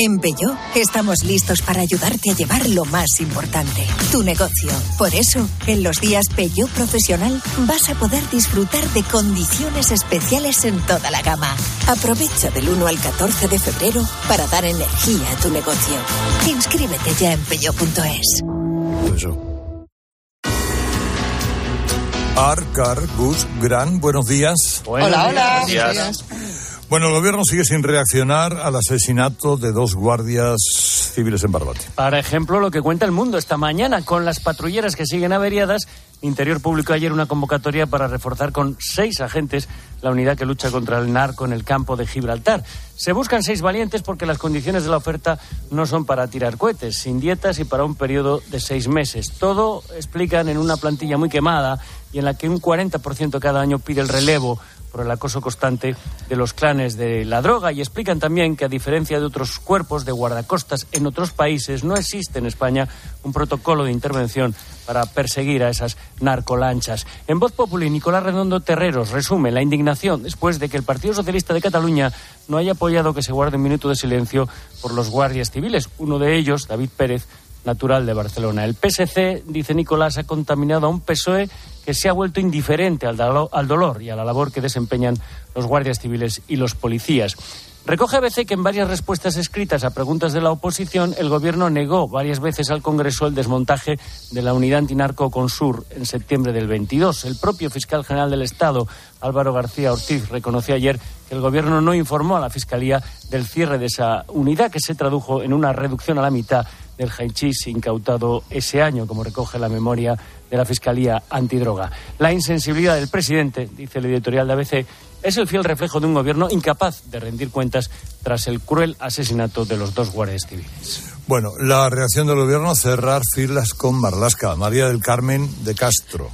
En Peugeot estamos listos para ayudarte a llevar lo más importante, tu negocio. Por eso, en los días Peugeot Profesional vas a poder disfrutar de condiciones especiales en toda la gama. Aprovecha del 1 al 14 de febrero para dar energía a tu negocio. Inscríbete ya en peugeot.es. Arcar, Gus, Gran, buenos días. Hola, hola. Buenos días. Bueno, el gobierno sigue sin reaccionar al asesinato de dos guardias civiles en Barbate. Para ejemplo, lo que cuenta el mundo esta mañana, con las patrulleras que siguen averiadas, Interior publicó ayer una convocatoria para reforzar con seis agentes la unidad que lucha contra el narco en el campo de Gibraltar. Se buscan seis valientes porque las condiciones de la oferta no son para tirar cohetes, sin dietas y para un periodo de seis meses. Todo explican en una plantilla muy quemada y en la que un 40% cada año pide el relevo por el acoso constante de los clanes de la droga y explican también que a diferencia de otros cuerpos de guardacostas en otros países no existe en España un protocolo de intervención para perseguir a esas narcolanchas. En Voz Populi, Nicolás Redondo Terreros resume la indignación después de que el Partido Socialista de Cataluña no haya apoyado que se guarde un minuto de silencio por los guardias civiles. Uno de ellos, David Pérez, natural de Barcelona. El PSC, dice Nicolás, ha contaminado a un PSOE que se ha vuelto indiferente al, dolor y a la labor que desempeñan los guardias civiles y los policías. Recoge ABC que en varias respuestas escritas a preguntas de la oposición, el Gobierno negó varias veces al Congreso el desmontaje de la unidad antinarco Consur en septiembre del 22. El propio fiscal general del Estado, Álvaro García Ortiz, reconoció ayer que el Gobierno no informó a la Fiscalía del cierre de esa unidad, que se tradujo en una reducción a la mitad del hachís incautado ese año, como recoge la memoria de la Fiscalía Antidroga. La insensibilidad del presidente, dice el editorial de ABC, es el fiel reflejo de un gobierno incapaz de rendir cuentas tras el cruel asesinato de los dos guardias civiles. Bueno, la reacción del gobierno, cerrar filas con Marlasca. María del Carmen de Castro.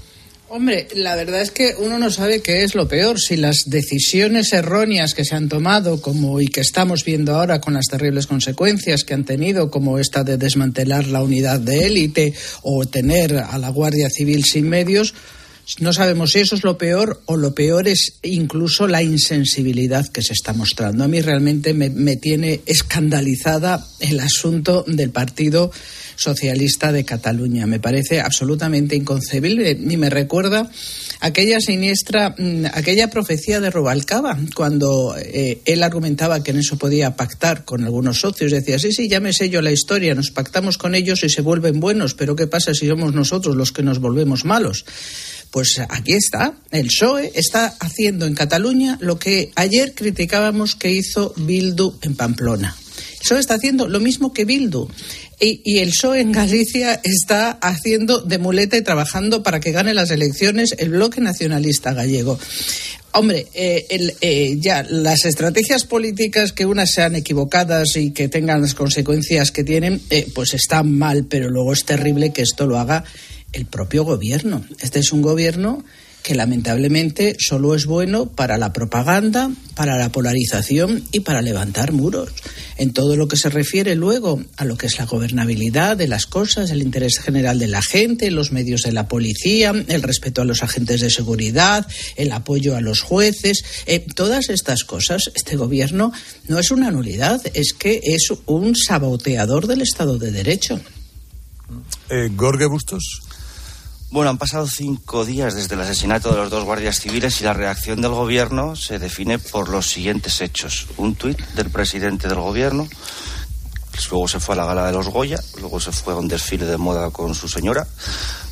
Hombre, la verdad es que uno no sabe qué es lo peor, si las decisiones erróneas que se han tomado, como y que estamos viendo ahora con las terribles consecuencias que han tenido, como esta de desmantelar la unidad de élite o tener a la Guardia Civil sin medios, no sabemos si eso es lo peor o lo peor es incluso la insensibilidad que se está mostrando. A mí realmente me, me tiene escandalizada el asunto del partido socialista de Cataluña. Me parece absolutamente inconcebible y me recuerda aquella siniestra, mm, aquella profecía de Rubalcaba, cuando eh, él argumentaba que en eso podía pactar con algunos socios. Decía, sí, sí, ya sé yo la historia, nos pactamos con ellos y se vuelven buenos, pero ¿qué pasa si somos nosotros los que nos volvemos malos? Pues aquí está, el PSOE está haciendo en Cataluña lo que ayer criticábamos que hizo Bildu en Pamplona. El PSOE está haciendo lo mismo que Bildu. Y, y, el PSOE en Galicia está haciendo de muleta y trabajando para que gane las elecciones el bloque nacionalista gallego. Hombre, eh, el, eh, ya las estrategias políticas que unas sean equivocadas y que tengan las consecuencias que tienen, eh, pues están mal, pero luego es terrible que esto lo haga el propio gobierno. Este es un gobierno que lamentablemente solo es bueno para la propaganda, para la polarización y para levantar muros. En todo lo que se refiere luego a lo que es la gobernabilidad de las cosas, el interés general de la gente, los medios de la policía, el respeto a los agentes de seguridad, el apoyo a los jueces, eh, todas estas cosas, este gobierno no es una nulidad, es que es un saboteador del Estado de Derecho. Eh, Gorge Bustos. Bueno, han pasado cinco días desde el asesinato de los dos guardias civiles y la reacción del gobierno se define por los siguientes hechos. Un tuit del presidente del gobierno, luego se fue a la gala de los Goya, luego se fue a un desfile de moda con su señora.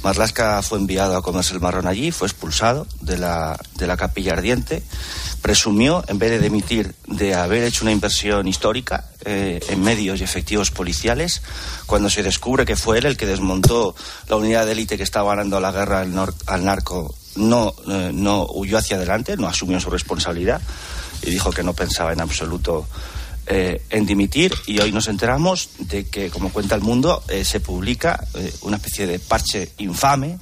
Marlasca fue enviado a comerse el marrón allí, fue expulsado de la, de la capilla ardiente. Presumió, en vez de demitir, de haber hecho una inversión histórica eh, en medios y efectivos policiales, cuando se descubre que fue él el que desmontó la unidad de élite que estaba ganando la guerra al, nor narco, no, eh, no huyó hacia adelante, no asumió su responsabilidad y dijo que no pensaba en absoluto eh, en dimitir y hoy nos enteramos de que, como cuenta el mundo, eh, se publica eh, una especie de parche infame.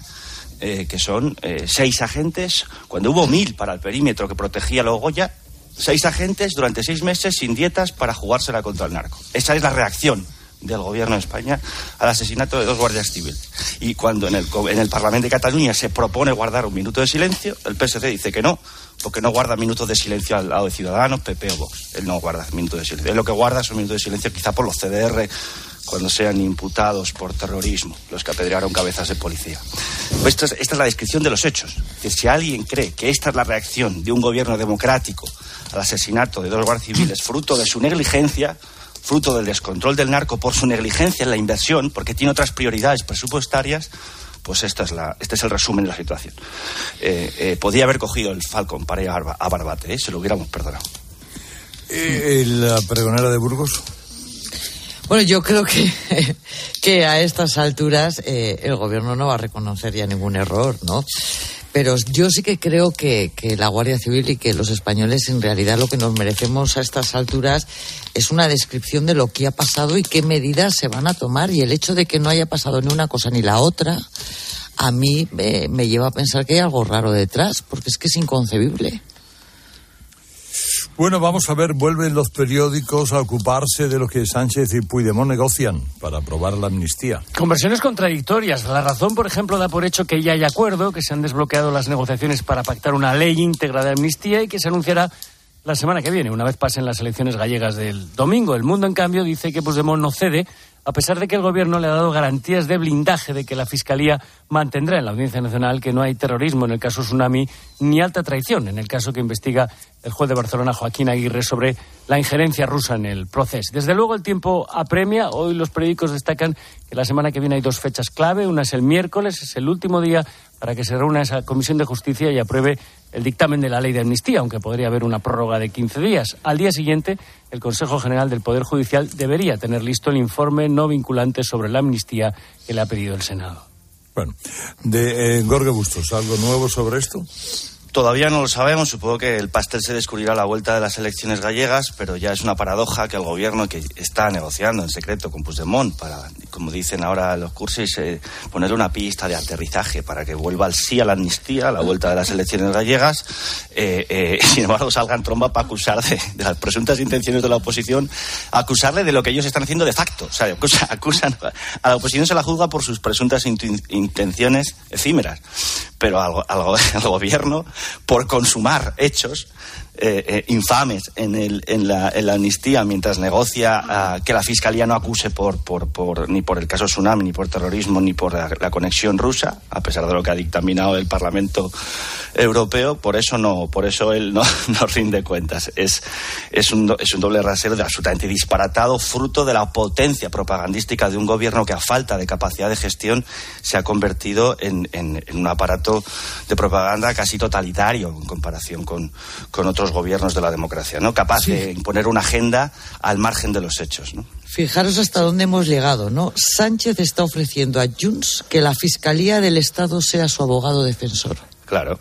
que son seis agentes, cuando hubo mil para el perímetro que protegía a seis agentes durante seis meses sin dietas para jugársela contra el narco. Esa es la reacción del gobierno de España al asesinato de dos guardias civiles. Y cuando en el, en el Parlamento de Cataluña se propone guardar un minuto de silencio, el PSC dice que no, porque no guarda minutos de silencio al lado de Ciudadanos, PP o Vox. Él no guarda minutos de silencio. Él lo que guarda son minutos de silencio quizá por los CDR cuando sean imputados por terrorismo, los que apedrearon cabezas de policía. Esta, es, la descripción de los hechos. Si alguien cree que esta es la reacción de un gobierno democrático al asesinato de dos guardias civiles, fruto de su negligencia, fruto del descontrol del narco por su negligencia en la inversión, porque tiene otras prioridades presupuestarias, pues esta es la, este es el resumen de la situación. Eh, eh, podía haber cogido el Falcon para ir a, a Barbate, ¿eh? se lo hubiéramos perdonado. Eh, ¿La pregonera de Burgos? Bueno, yo creo que, que a estas alturas eh, el gobierno no va a reconocer ya ningún error, ¿no? Pero yo sí que creo que, que, la Guardia Civil y que los españoles en realidad lo que nos merecemos a estas alturas es una descripción de lo que ha pasado y qué medidas se van a tomar. Y el hecho de que no haya pasado ni una cosa ni la otra, a mí me, me lleva a pensar que hay algo raro detrás, porque es que es inconcebible. Bueno, vamos a ver, vuelven los periódicos a ocuparse de lo que Sánchez y Puigdemont negocian para aprobar la amnistía. Con versiones contradictorias. La razón, por ejemplo, da por hecho que ya hay acuerdo, que se han desbloqueado las negociaciones para pactar una ley íntegra de amnistía y que se anunciará la semana que viene, una vez pasen las elecciones gallegas del domingo. El mundo, en cambio, dice que Puigdemont no cede a pesar de que el gobierno le ha dado garantías de blindaje de que la Fiscalía mantendrá en la Audiencia Nacional que no hay terrorismo en el caso Tsunami ni alta traición en el caso que investiga el juez de Barcelona, Joaquín Aguirre, sobre la injerencia rusa en el proceso. Desde luego el tiempo apremia. Hoy los periódicos destacan que la semana que viene hay dos fechas clave. Una es el miércoles, es el último día para que se reúna esa Comisión de Justicia y apruebe el dictamen de la ley de amnistía, aunque podría haber una prórroga de 15 días. Al día siguiente, el Consejo General del Poder Judicial debería tener listo el informe no vinculante sobre la amnistía que le ha pedido el Senado. Bueno, de eh, Gorge Bustos, ¿algo nuevo sobre esto? Todavía no lo sabemos, supongo que el pastel se descubrirá a la vuelta de las elecciones gallegas, pero ya es una paradoja que el gobierno que está negociando en secreto con Puigdemont para, como dicen ahora los cursos, eh, ponerle una pista de aterrizaje para que vuelva al sí a la amnistía a la vuelta de las elecciones gallegas, eh, eh, sin embargo salgan tromba para acusar de, de, las presuntas intenciones de la oposición, acusarle de lo que ellos están haciendo de facto. O sea, acusan, acusan a la oposición se la juzga por sus presuntas intenciones efímeras, pero al, al, al gobierno por consumar hechos eh, eh, infames en, el, en, la, en, la, amnistía mientras negocia uh, que la fiscalía no acuse por, por, ni por el caso Tsunami, ni por terrorismo, ni por la, conexión rusa, a pesar de lo que ha dictaminado el Parlamento Europeo. Por eso no, por eso él no, no rinde cuentas. Es, es, un, es un doble rasero de absolutamente disparatado, fruto de la potencia propagandística de un gobierno que, a falta de capacidad de gestión, se ha convertido en, en, un aparato de propaganda casi totalitario en comparación con otros gobiernos de la democracia, ¿no? Capaz sí. de imponer una agenda al margen de los hechos, ¿no? Fijaros hasta dónde hemos llegado, ¿no? Sánchez está ofreciendo a Junts que la Fiscalía del Estado sea su abogado defensor. Claro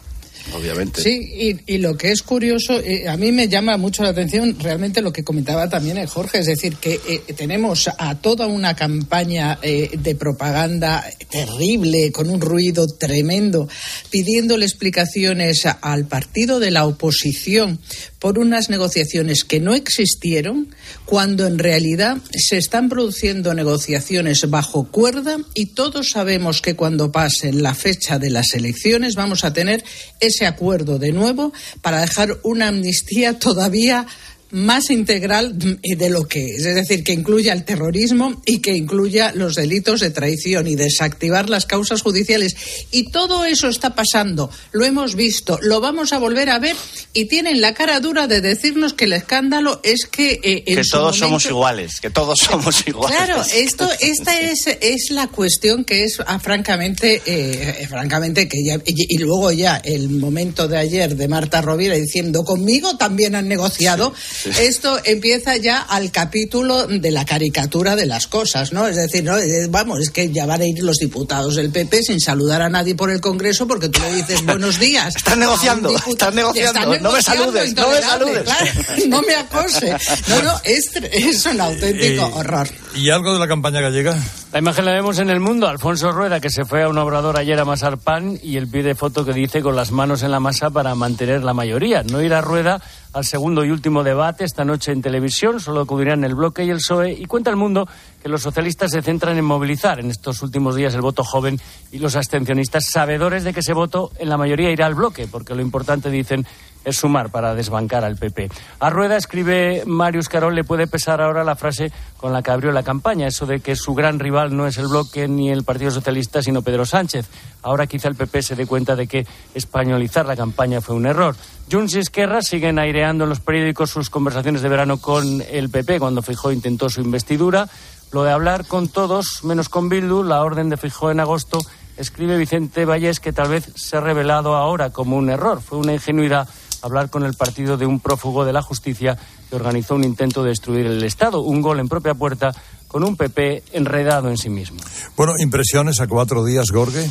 obviamente. Sí, y, lo que es curioso, eh, a mí me llama mucho la atención realmente lo que comentaba también el Jorge, es decir, que eh, tenemos a toda una campaña eh, de propaganda terrible, con un ruido tremendo, pidiéndole explicaciones al partido de la oposición por unas negociaciones que no existieron, cuando en realidad se están produciendo negociaciones bajo cuerda y todos sabemos que cuando pasen la fecha de las elecciones vamos a tener ese acuerdo de nuevo para dejar una amnistía todavía más integral de lo que es, es decir, que incluya el terrorismo y que incluya los delitos de traición y desactivar las causas judiciales. Y todo eso está pasando, lo hemos visto, lo vamos a volver a ver y tienen la cara dura de decirnos que el escándalo es que... Eh, que todos momento... somos iguales, que todos somos iguales. Claro, esto, esta es, es la cuestión que es ah, francamente, eh, francamente que ya, y, y, luego ya el momento de ayer de Marta Rovira diciendo conmigo también han negociado. Sí. Esto empieza ya al capítulo de la caricatura de las cosas, ¿no? Es decir, ¿no? vamos, es que ya van a ir los diputados del PP sin saludar a nadie por el Congreso porque tú le dices buenos días. Están negociando, están negociando, no me saludes, no me saludes. Claro, no me acose. No, no, es, es un auténtico eh, horror. ¿Y algo de la campaña gallega? La imagen la vemos en el mundo. Alfonso Rueda, que se fue a un obrador ayer a masar pan y el pide foto que dice con las manos en la masa para mantener la mayoría. No ir a Rueda al segundo y último debate esta noche en televisión, solo acudirán el bloque y el PSOE. Y cuenta el mundo que los socialistas se centran en movilizar en estos últimos días el voto joven y los abstencionistas, sabedores de que ese voto en la mayoría irá al bloque, porque lo importante, dicen, es sumar para desbancar al PP. A Rueda escribe Marius Carol, le puede pesar ahora la frase con la que abrió la campaña, eso de que su gran rival no es el bloque ni el Partido Socialista, sino Pedro Sánchez. Ahora quizá el PP se dé cuenta de que españolizar la campaña fue un error. Junts y Esquerra siguen aireando en los periódicos sus conversaciones de verano con el PP cuando Fijó intentó su investidura. Lo de hablar con todos, menos con Bildu, la orden de Fijó en agosto, escribe Vicente Valles que tal vez se ha revelado ahora como un error. Fue una ingenuidad hablar con el partido de un prófugo de la justicia que organizó un intento de destruir el Estado, un gol en propia puerta con un PP enredado en sí mismo. Bueno, impresiones a cuatro días, Gorge.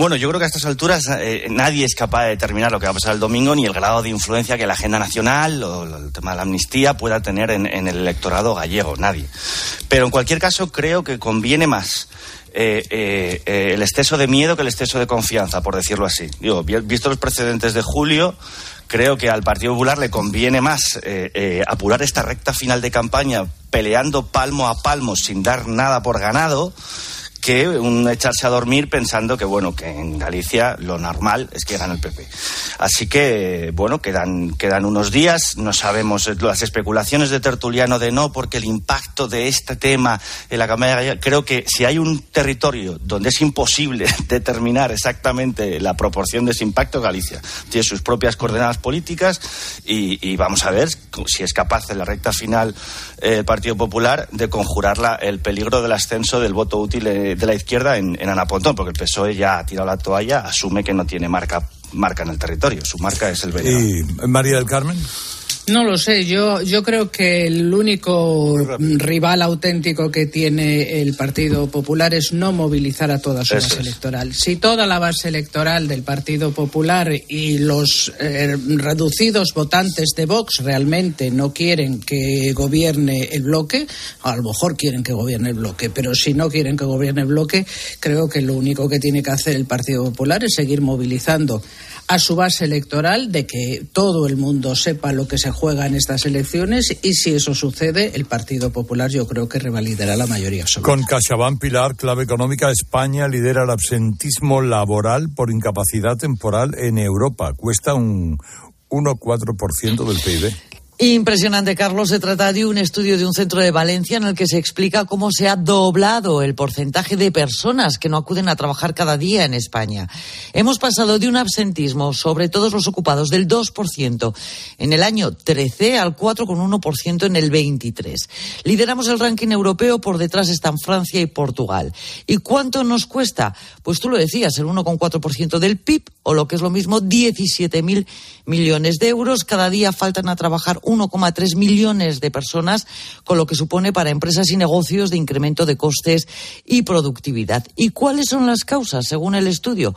Bueno, yo creo que a estas alturas eh, nadie es capaz de determinar lo que va a pasar el domingo ni el grado de influencia que la agenda nacional o el tema de la amnistía pueda tener en, en el electorado gallego, nadie. Pero en cualquier caso creo que conviene más eh, eh, eh, el exceso de miedo que el exceso de confianza, por decirlo así. Digo, visto los precedentes de julio, creo que al Partido Popular le conviene más apurar esta recta final de campaña peleando palmo a palmo sin dar nada por ganado que un echarse a dormir pensando que bueno que en Galicia lo normal es que gane el PP. Así que bueno quedan quedan unos días, no sabemos las especulaciones de Tertuliano de no porque el impacto de este tema en la campaña creo que si hay un territorio donde es imposible determinar exactamente la proporción de ese impacto Galicia tiene sus propias coordenadas políticas y, vamos a ver si es capaz en la recta final eh, el Partido Popular de conjurar la, el peligro del ascenso del voto útil eh, de la izquierda en, en Anapontón, porque el PSOE ya ha tirado la toalla, asume que no tiene marca, marca en el territorio. Su marca es el veneno. ¿Y María del Carmen? No lo sé, yo, yo creo que el único rival auténtico que tiene el Partido Popular es no movilizar a toda su base electoral. Si toda la base electoral del Partido Popular y los eh, reducidos votantes de Vox realmente no quieren que gobierne el bloque, a lo mejor quieren que gobierne el bloque, pero si no quieren que gobierne el bloque, creo que lo único que tiene que hacer el Partido Popular es seguir movilizando a su base electoral de que todo el mundo sepa lo que se juega en estas elecciones y si eso sucede, el Partido Popular yo creo que revalidará la mayoría absoluta. Con CaixaBank Pilar, clave económica, España lidera el absentismo laboral por incapacidad temporal en Europa. Cuesta un 1,4% del PIB. Impresionante, Carlos. Se trata de un estudio de un centro de Valencia en el que se explica cómo se ha doblado el porcentaje de personas que no acuden a trabajar cada día en España. Hemos pasado de un absentismo sobre todos los ocupados del 2% en el año 13 al 4,1% en el 23. Lideramos el ranking europeo, por detrás están Francia y Portugal. ¿Y cuánto nos cuesta? Pues tú lo decías, el 1,4% del PIB o lo que es lo mismo, 17.000 millones de euros. Cada día faltan a trabajar 1,3 millones de personas, con lo que supone para empresas y negocios de incremento de costes y productividad. ¿Y cuáles son las causas, según el estudio?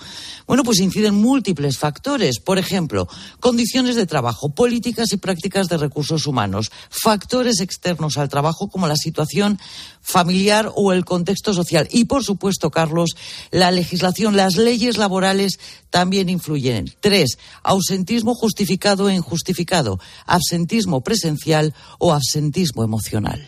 Bueno, pues inciden múltiples factores. Por ejemplo, condiciones de trabajo, políticas y prácticas de recursos humanos, factores externos al trabajo como la situación familiar o el contexto social. Y, por supuesto, Carlos, la legislación, las leyes laborales también influyen. Tres, ausentismo justificado e injustificado, absentismo presencial o absentismo emocional.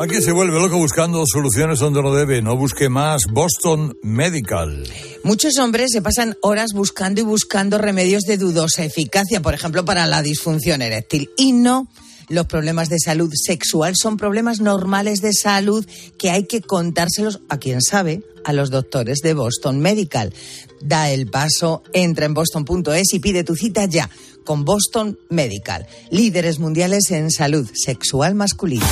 Aquí se vuelve loco buscando soluciones donde no debe. No busque más. Boston Medical. Muchos hombres se pasan horas buscando y buscando remedios de dudosa eficacia, por ejemplo, para la disfunción eréctil. Y no los problemas de salud sexual son problemas normales de salud que hay que contárselos a quien sabe, a los doctores de Boston Medical. Da el paso, entra en boston.es y pide tu cita ya con Boston Medical, líderes mundiales en salud sexual masculina.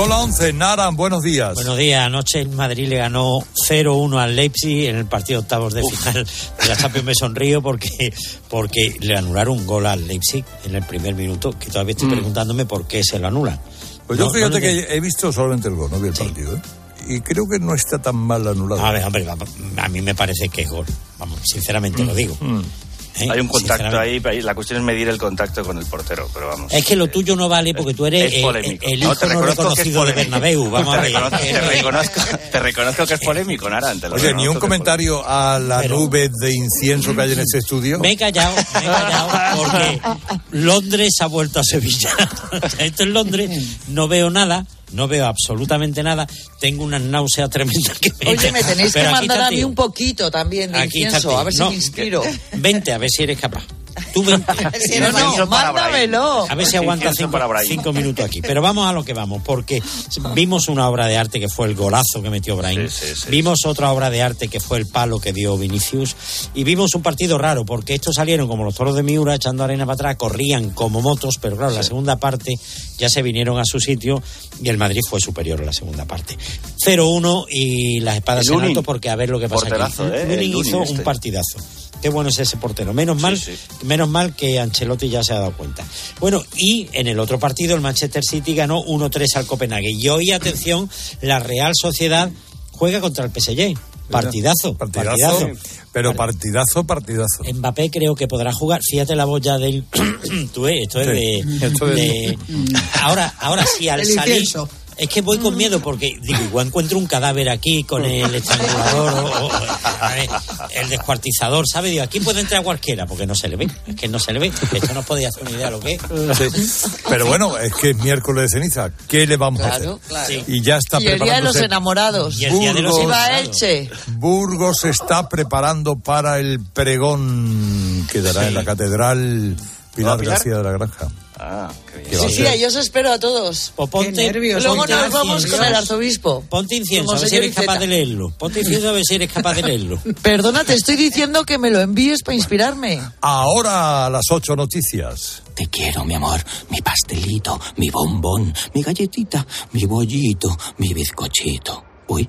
Con la 11, Naran, buenos días. Buenos días. Anoche en Madrid le ganó 0-1 al Leipzig en el partido octavos de final de la Champions. Me sonrío porque, porque le anularon un gol al Leipzig en el primer minuto, que todavía estoy Mm. preguntándome por qué se lo anulan. Pues yo fíjate no que he visto solamente el gol, no vi el partido. ¿eh? Y creo que no está tan mal anulado. A ver, hombre, a mí me parece que es gol. Vamos, sinceramente lo digo. Mm. ¿Eh? Hay un contacto ahí, la cuestión es medir el contacto con el portero, pero vamos. Es que lo tuyo no vale porque tú eres Es eh, polémico. el No, te es reconocido de. Bernabéu. Vamos a te, ver. reconozco, te, reconozco, te reconozco que es polémico, Nara. te lo Oye, ni un es comentario a la nube de incienso que hay en este estudio. Me he callado, me he callado porque Londres ha vuelto a Sevilla. Esto en Londres, no veo nada, no veo absolutamente nada. Tengo una náusea tremenda que me Oye, me tenéis que mandar a mí un poquito también de incienso, a ver si No, me inspiro. Vente, a ver si eres capaz. Tú vente. Si no, no, mándamelo. A ver si aguanta cinco, cinco minutos aquí. Pero vamos a lo que vamos, porque vimos una obra de arte que fue el golazo que metió Brahim. Sí, sí, sí, vimos otra obra de arte que fue el palo que dio Vinicius. Y vimos un partido raro, porque estos salieron como los toros de Miura, echando arena para atrás, corrían como motos, pero claro, la segunda parte ya se vinieron a su sitio y el Madrid fue superior en la segunda parte. 0-1 y las espadas El en alto, porque a ver lo que pasa Porterazo, aquí. ¿eh? El Lunin Lunin hizo este. un partidazo. Qué bueno es ese portero. Menos mal, menos mal que Ancelotti ya se ha dado cuenta. Bueno, y en el otro partido el Manchester City ganó 1-3 al Copenhague. Y hoy, atención, la Real Sociedad juega contra el PSG. Partidazo, Partidazo, partidazo. pero partidazo, partidazo. Mbappé creo que podrá jugar. Fíjate la voz ya del. Tú, eh, esto es Sí, de. esto es- de- Ahora, ahora sí, al El salir. incienso. Es que voy con miedo porque digo, igual encuentro un cadáver aquí con el estrangulador o, el descuartizador, ¿sabe? Digo, aquí puede entrar cualquiera porque no se le ve. Es que no se le ve. Esto no podía hacer una idea de lo que es. Sí. Pero bueno, es que es miércoles de ceniza. ¿Qué le vamos Claro, a hacer? claro. Y ya está Y el día de los enamorados. Y el día de los Burgos. Enamorados. Elche. Burgos se está preparando para el pregón que dará en la catedral Pilar, ¿Va, Pilar? García de la Granja. Ah, ¿Qué a Sí, sí, ser? ahí os espero a todos. Pues ponte, Qué nervios, Luego ponte nos vamos incienso. con el arzobispo. Ponte incienso, a ver si eres capaz de leerlo. Ponte incienso a ver si eres capaz de leerlo. Perdona, te estoy diciendo que me lo envíes para inspirarme. Ahora a las ocho noticias. Te quiero, mi amor, mi pastelito, mi bombón, mi galletita, mi bollito, mi bizcochito. Uy,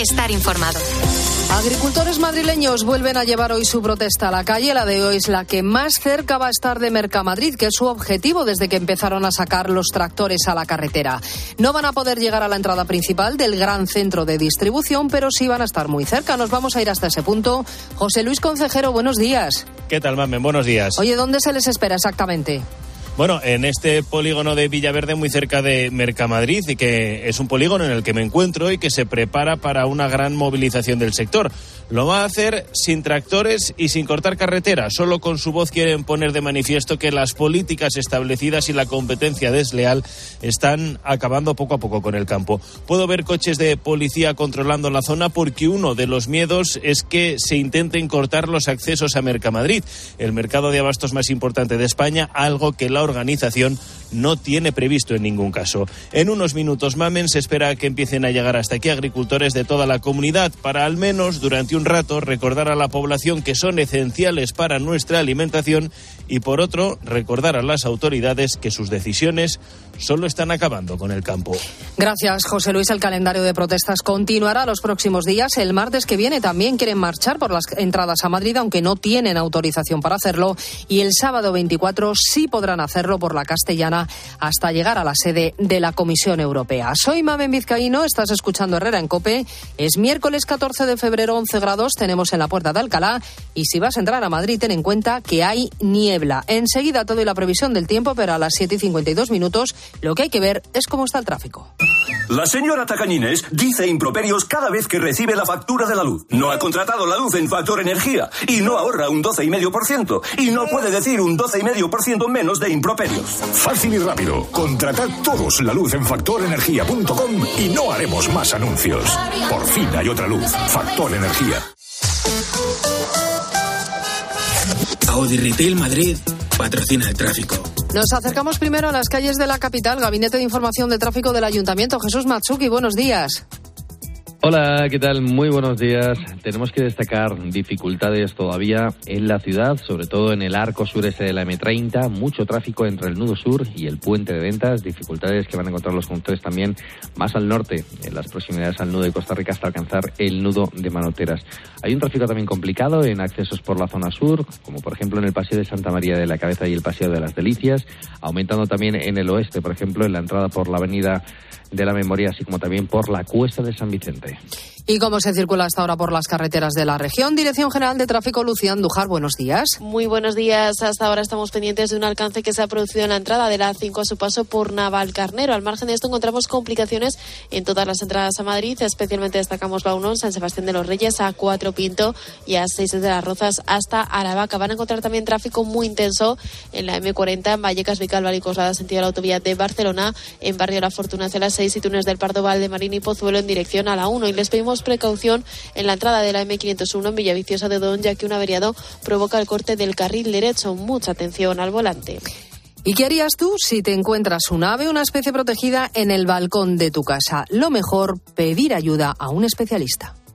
Estar informado. Agricultores madrileños vuelven a llevar hoy su protesta a la calle. La de hoy es la que más cerca va a estar de Mercamadrid, que es su objetivo desde que empezaron a sacar los tractores a la carretera. No van a poder llegar a la entrada principal del gran centro de distribución, pero sí van a estar muy cerca. Nos vamos a ir hasta ese punto. José Luis Concejero, buenos días. ¿Qué tal, Mamen? Buenos días. Oye, ¿dónde se les espera exactamente? Bueno, en este polígono de Villaverde, muy cerca de Mercamadrid, y que es un polígono en el que me encuentro y que se prepara para una gran movilización del sector. Lo va a hacer sin tractores y sin cortar carretera. Solo con su voz quieren poner de manifiesto que las políticas establecidas y la competencia desleal están acabando poco a poco con el campo. Puedo ver coches de policía controlando la zona porque uno de los miedos es que se intenten cortar los accesos a Mercamadrid, el mercado de abastos más importante de España, algo que la organización no tiene previsto en ningún caso. En unos minutos, Mamen, se espera que empiecen a llegar hasta aquí agricultores de toda la comunidad para al menos durante un rato recordar a la población que son esenciales para nuestra alimentación y por otro recordar a las autoridades que sus decisiones solo están acabando con el campo. Gracias, José Luis. El calendario de protestas continuará los próximos días. El martes que viene también quieren marchar por las entradas a Madrid, aunque no tienen autorización para hacerlo. Y el sábado 24 sí podrán hacerlo por la Castellana hasta llegar a la sede de la Comisión Europea. Soy Mamen Vizcaíno, estás escuchando Herrera en Cope. Es miércoles 14 de febrero, 11 grados tenemos en la puerta de Alcalá. Y si vas a entrar a Madrid, ten en cuenta que hay niebla. Enseguida te doy la previsión del tiempo, pero a las 7 y 52 minutos lo que hay que ver es cómo está el tráfico. La señora Tacañines dice improperios cada vez que recibe la factura de la luz. No ha contratado la luz en Factor Energía y no ahorra un 12,5% y no puede decir un 12,5% menos de improperios. Fácil y rápido. Contratad todos la luz en factorenergía.com y no haremos más anuncios. Por fin hay otra luz. Factor Energía. Audi Retail Madrid patrocina el tráfico. Nos acercamos primero a las calles de la capital. Gabinete de Información de Tráfico del Ayuntamiento. Jesús Matsuki, buenos días. Hola, ¿qué tal? Muy buenos días. Tenemos que destacar dificultades todavía en la ciudad, sobre todo en el arco sureste de la M30, mucho tráfico entre el nudo sur y el puente de ventas, dificultades que van a encontrar los conductores también más al norte, en las proximidades al nudo de Costa Rica hasta alcanzar el nudo de Manoteras. Hay un tráfico también complicado en accesos por la zona sur, como por ejemplo en el Paseo de Santa María de la Cabeza y el Paseo de las Delicias, aumentando también en el oeste, por ejemplo, en la entrada por la avenida de la Memoria, así como también por la Cuesta de San Vicente. ¿Y cómo se circula hasta ahora por las carreteras de la región? Dirección General de Tráfico, Lucía Andújar, buenos días. Muy buenos días. Hasta ahora estamos pendientes de un alcance que se ha producido en la entrada de la A5 a su paso por Navalcarnero. Al margen de esto encontramos complicaciones en todas las entradas a Madrid, especialmente destacamos la 1 San Sebastián de los Reyes, a 4 Pinto y a 6 de las Rozas hasta Aravaca. Van a encontrar también tráfico muy intenso en la M40 en Vallecas, Vicalba y Coslada, sentido de la autovía de Barcelona, en Barrio La Fortuna hacia las 6 y Túnez del Pardo Valdemarín y Pozuelo en dirección a la 1. Y les pedimos precaución en la entrada de la M501 en Villaviciosa de Don, ya que un averiado provoca el corte del carril derecho. Mucha atención al volante. ¿Y qué harías tú si te encuentras un ave, una especie protegida, en el balcón de tu casa? Lo mejor, pedir ayuda a un especialista.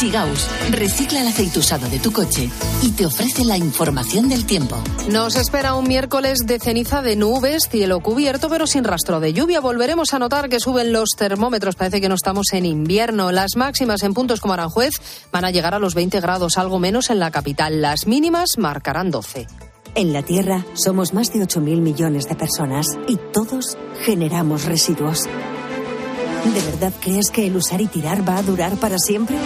Sigaus recicla el aceite usado de tu coche y te ofrece la información del tiempo. Nos espera un miércoles de ceniza de nubes, cielo cubierto pero sin rastro de lluvia. Volveremos a notar que suben los termómetros. Parece que no estamos en invierno. Las máximas en puntos como Aranjuez van a llegar a los 20 grados, algo menos en la capital. Las mínimas marcarán 12. En la Tierra somos más de 8.000 millones de personas y todos generamos residuos. ¿De verdad crees que el usar y tirar va a durar para siempre?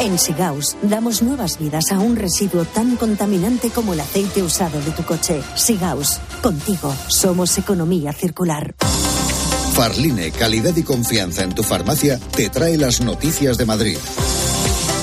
En Sigaus damos nuevas vidas a un residuo tan contaminante como el aceite usado de tu coche. Sigaus, contigo somos economía circular. Farline, calidad y confianza en tu farmacia, te trae las noticias de Madrid.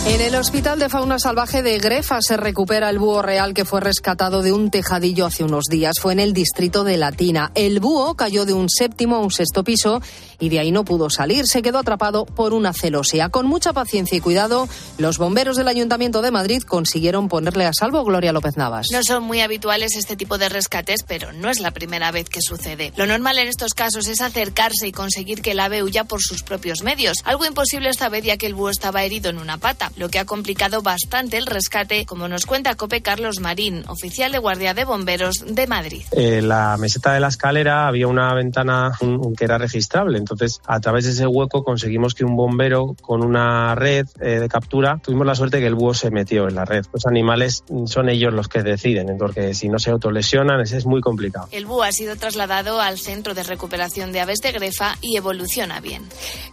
En el Hospital de Fauna Salvaje de Grefa se recupera el búho real que fue rescatado de un tejadillo hace unos días. Fue en el distrito de Latina. El búho cayó de un séptimo a un sexto piso y de ahí no pudo salir. Se quedó atrapado por una celosía. Con mucha paciencia y cuidado, los bomberos del Ayuntamiento de Madrid consiguieron ponerle a salvo Gloria López Navas. No son muy habituales este tipo de rescates, pero no es la primera vez que sucede. Lo normal en estos casos es acercarse y conseguir que el ave huya por sus propios medios. Algo imposible esta vez ya que el búho estaba herido en una pata lo que ha complicado bastante el rescate, como nos cuenta Cope Carlos Marín, oficial de Guardia de Bomberos de Madrid. En la meseta de la escalera había una ventana que era registrable, entonces a través de ese hueco conseguimos que un bombero con una red eh, de captura, tuvimos la suerte que el búho se metió en la red. Los animales son ellos los que deciden, porque si no se autolesionan es, muy complicado. El búho ha sido trasladado al Centro de Recuperación de Aves de Grefa y evoluciona bien.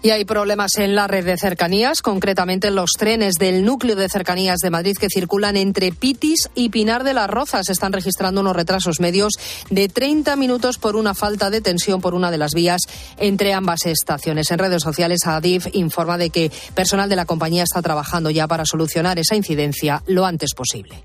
Y hay problemas en la red de cercanías, concretamente en los trenes del núcleo de cercanías de Madrid que circulan entre Pitis y Pinar de las Rozas. Están registrando unos retrasos medios de 30 minutos por una falta de tensión por una de las vías entre ambas estaciones. En redes sociales, Adif informa de que personal de la compañía está trabajando ya para solucionar esa incidencia lo antes posible.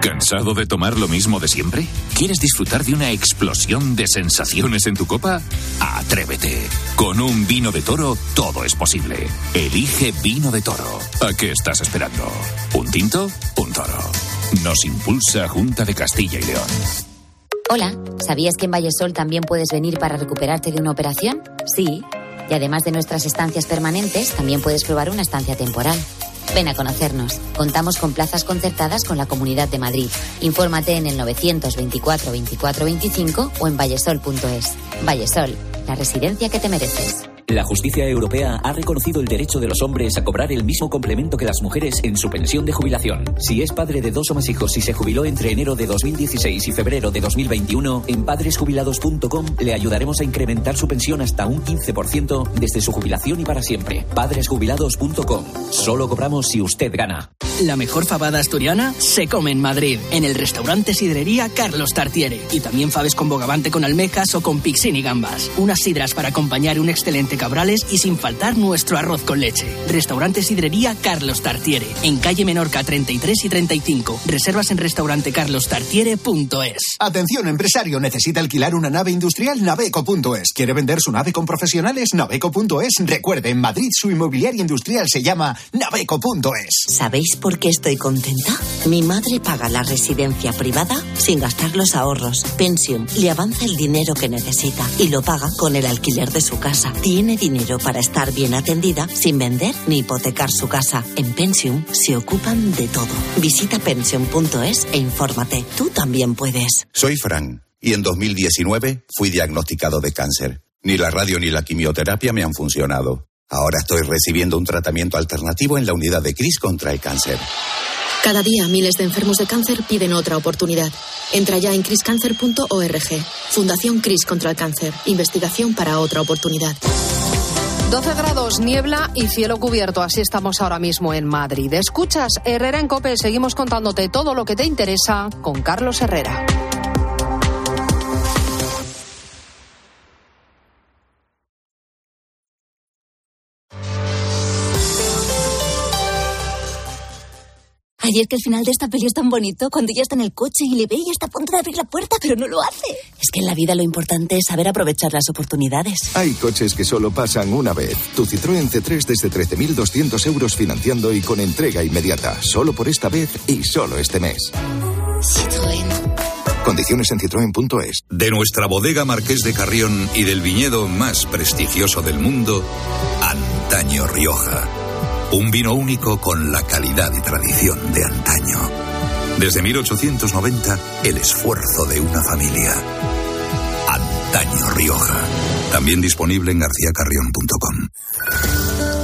¿Cansado de tomar lo mismo de siempre? ¿Quieres disfrutar de una explosión de sensaciones en tu copa? Atrévete. Con un vino de toro todo es posible. Elige vino de toro. ¿A qué estás esperando? ¿Un tinto? Un toro. Nos impulsa Junta de Castilla y León. Hola, ¿sabías que en Vallesol también puedes venir para recuperarte de una operación? Sí. Y además de nuestras estancias permanentes, también puedes probar una estancia temporal. Ven a conocernos. Contamos con plazas concertadas con la Comunidad de Madrid. Infórmate en el 924 24 25 o en vallesol.es. Vallesol, la residencia que te mereces. La justicia europea ha reconocido el derecho de los hombres a cobrar el mismo complemento que las mujeres en su pensión de jubilación. Si es padre de dos o más hijos y se jubiló entre enero de 2016 y febrero de 2021, en padresjubilados.com le ayudaremos a incrementar su pensión hasta un 15% desde su jubilación y para siempre. Padresjubilados.com. Solo cobramos si usted gana. La mejor fabada asturiana se come en Madrid, en el restaurante Sidrería Carlos Tartiere. Y también faves con bogavante con almejas o con pixín y gambas. Unas sidras para acompañar un excelente cabrales y sin faltar nuestro arroz con leche. Restaurante Sidrería Carlos Tartiere, en calle Menorca 33 y 35. Reservas en restaurantecarlostartiere.es. Atención, empresario, necesita alquilar una nave industrial naveco.es. ¿Quiere vender su nave con profesionales? naveco.es. Recuerde, en Madrid su inmobiliaria industrial se llama naveco.es. ¿Sabéis por qué estoy contenta? Mi madre paga la residencia privada sin gastar los ahorros. Pensión le avanza el dinero que necesita y lo paga con el alquiler de su casa. Tiene dinero para estar bien atendida sin vender ni hipotecar su casa. En Pensium se ocupan de todo. Visita pensium.es e infórmate. Tú también puedes. Soy Fran y en 2019 fui diagnosticado de cáncer. Ni la radio ni la quimioterapia me han funcionado. Ahora estoy recibiendo un tratamiento alternativo en la unidad de CRIS contra el cáncer. Cada día miles de enfermos de cáncer piden otra oportunidad. Entra ya en criscancer.org. Fundación CRIS contra el cáncer. Investigación para otra oportunidad. 12 grados, niebla y cielo cubierto. Así estamos ahora mismo en Madrid. Escuchas Herrera en Cope. Seguimos contándote todo lo que te interesa con Carlos Herrera. Ay, es que el final de esta peli es tan bonito cuando ella está en el coche y le ve y está a punto de abrir la puerta, pero no lo hace. Es que en la vida lo importante es saber aprovechar las oportunidades. Hay coches que solo pasan una vez. Tu Citroën C3 desde 13.200 euros financiando y con entrega inmediata. Solo por esta vez y solo este mes. Citroën. Condiciones en citroen.es. De nuestra bodega Marqués de Carrión y del viñedo más prestigioso del mundo, Antaño Rioja. Un vino único con la calidad y tradición de antaño. Desde 1890, el esfuerzo de una familia. Antaño Rioja. También disponible en garcíacarrión.com.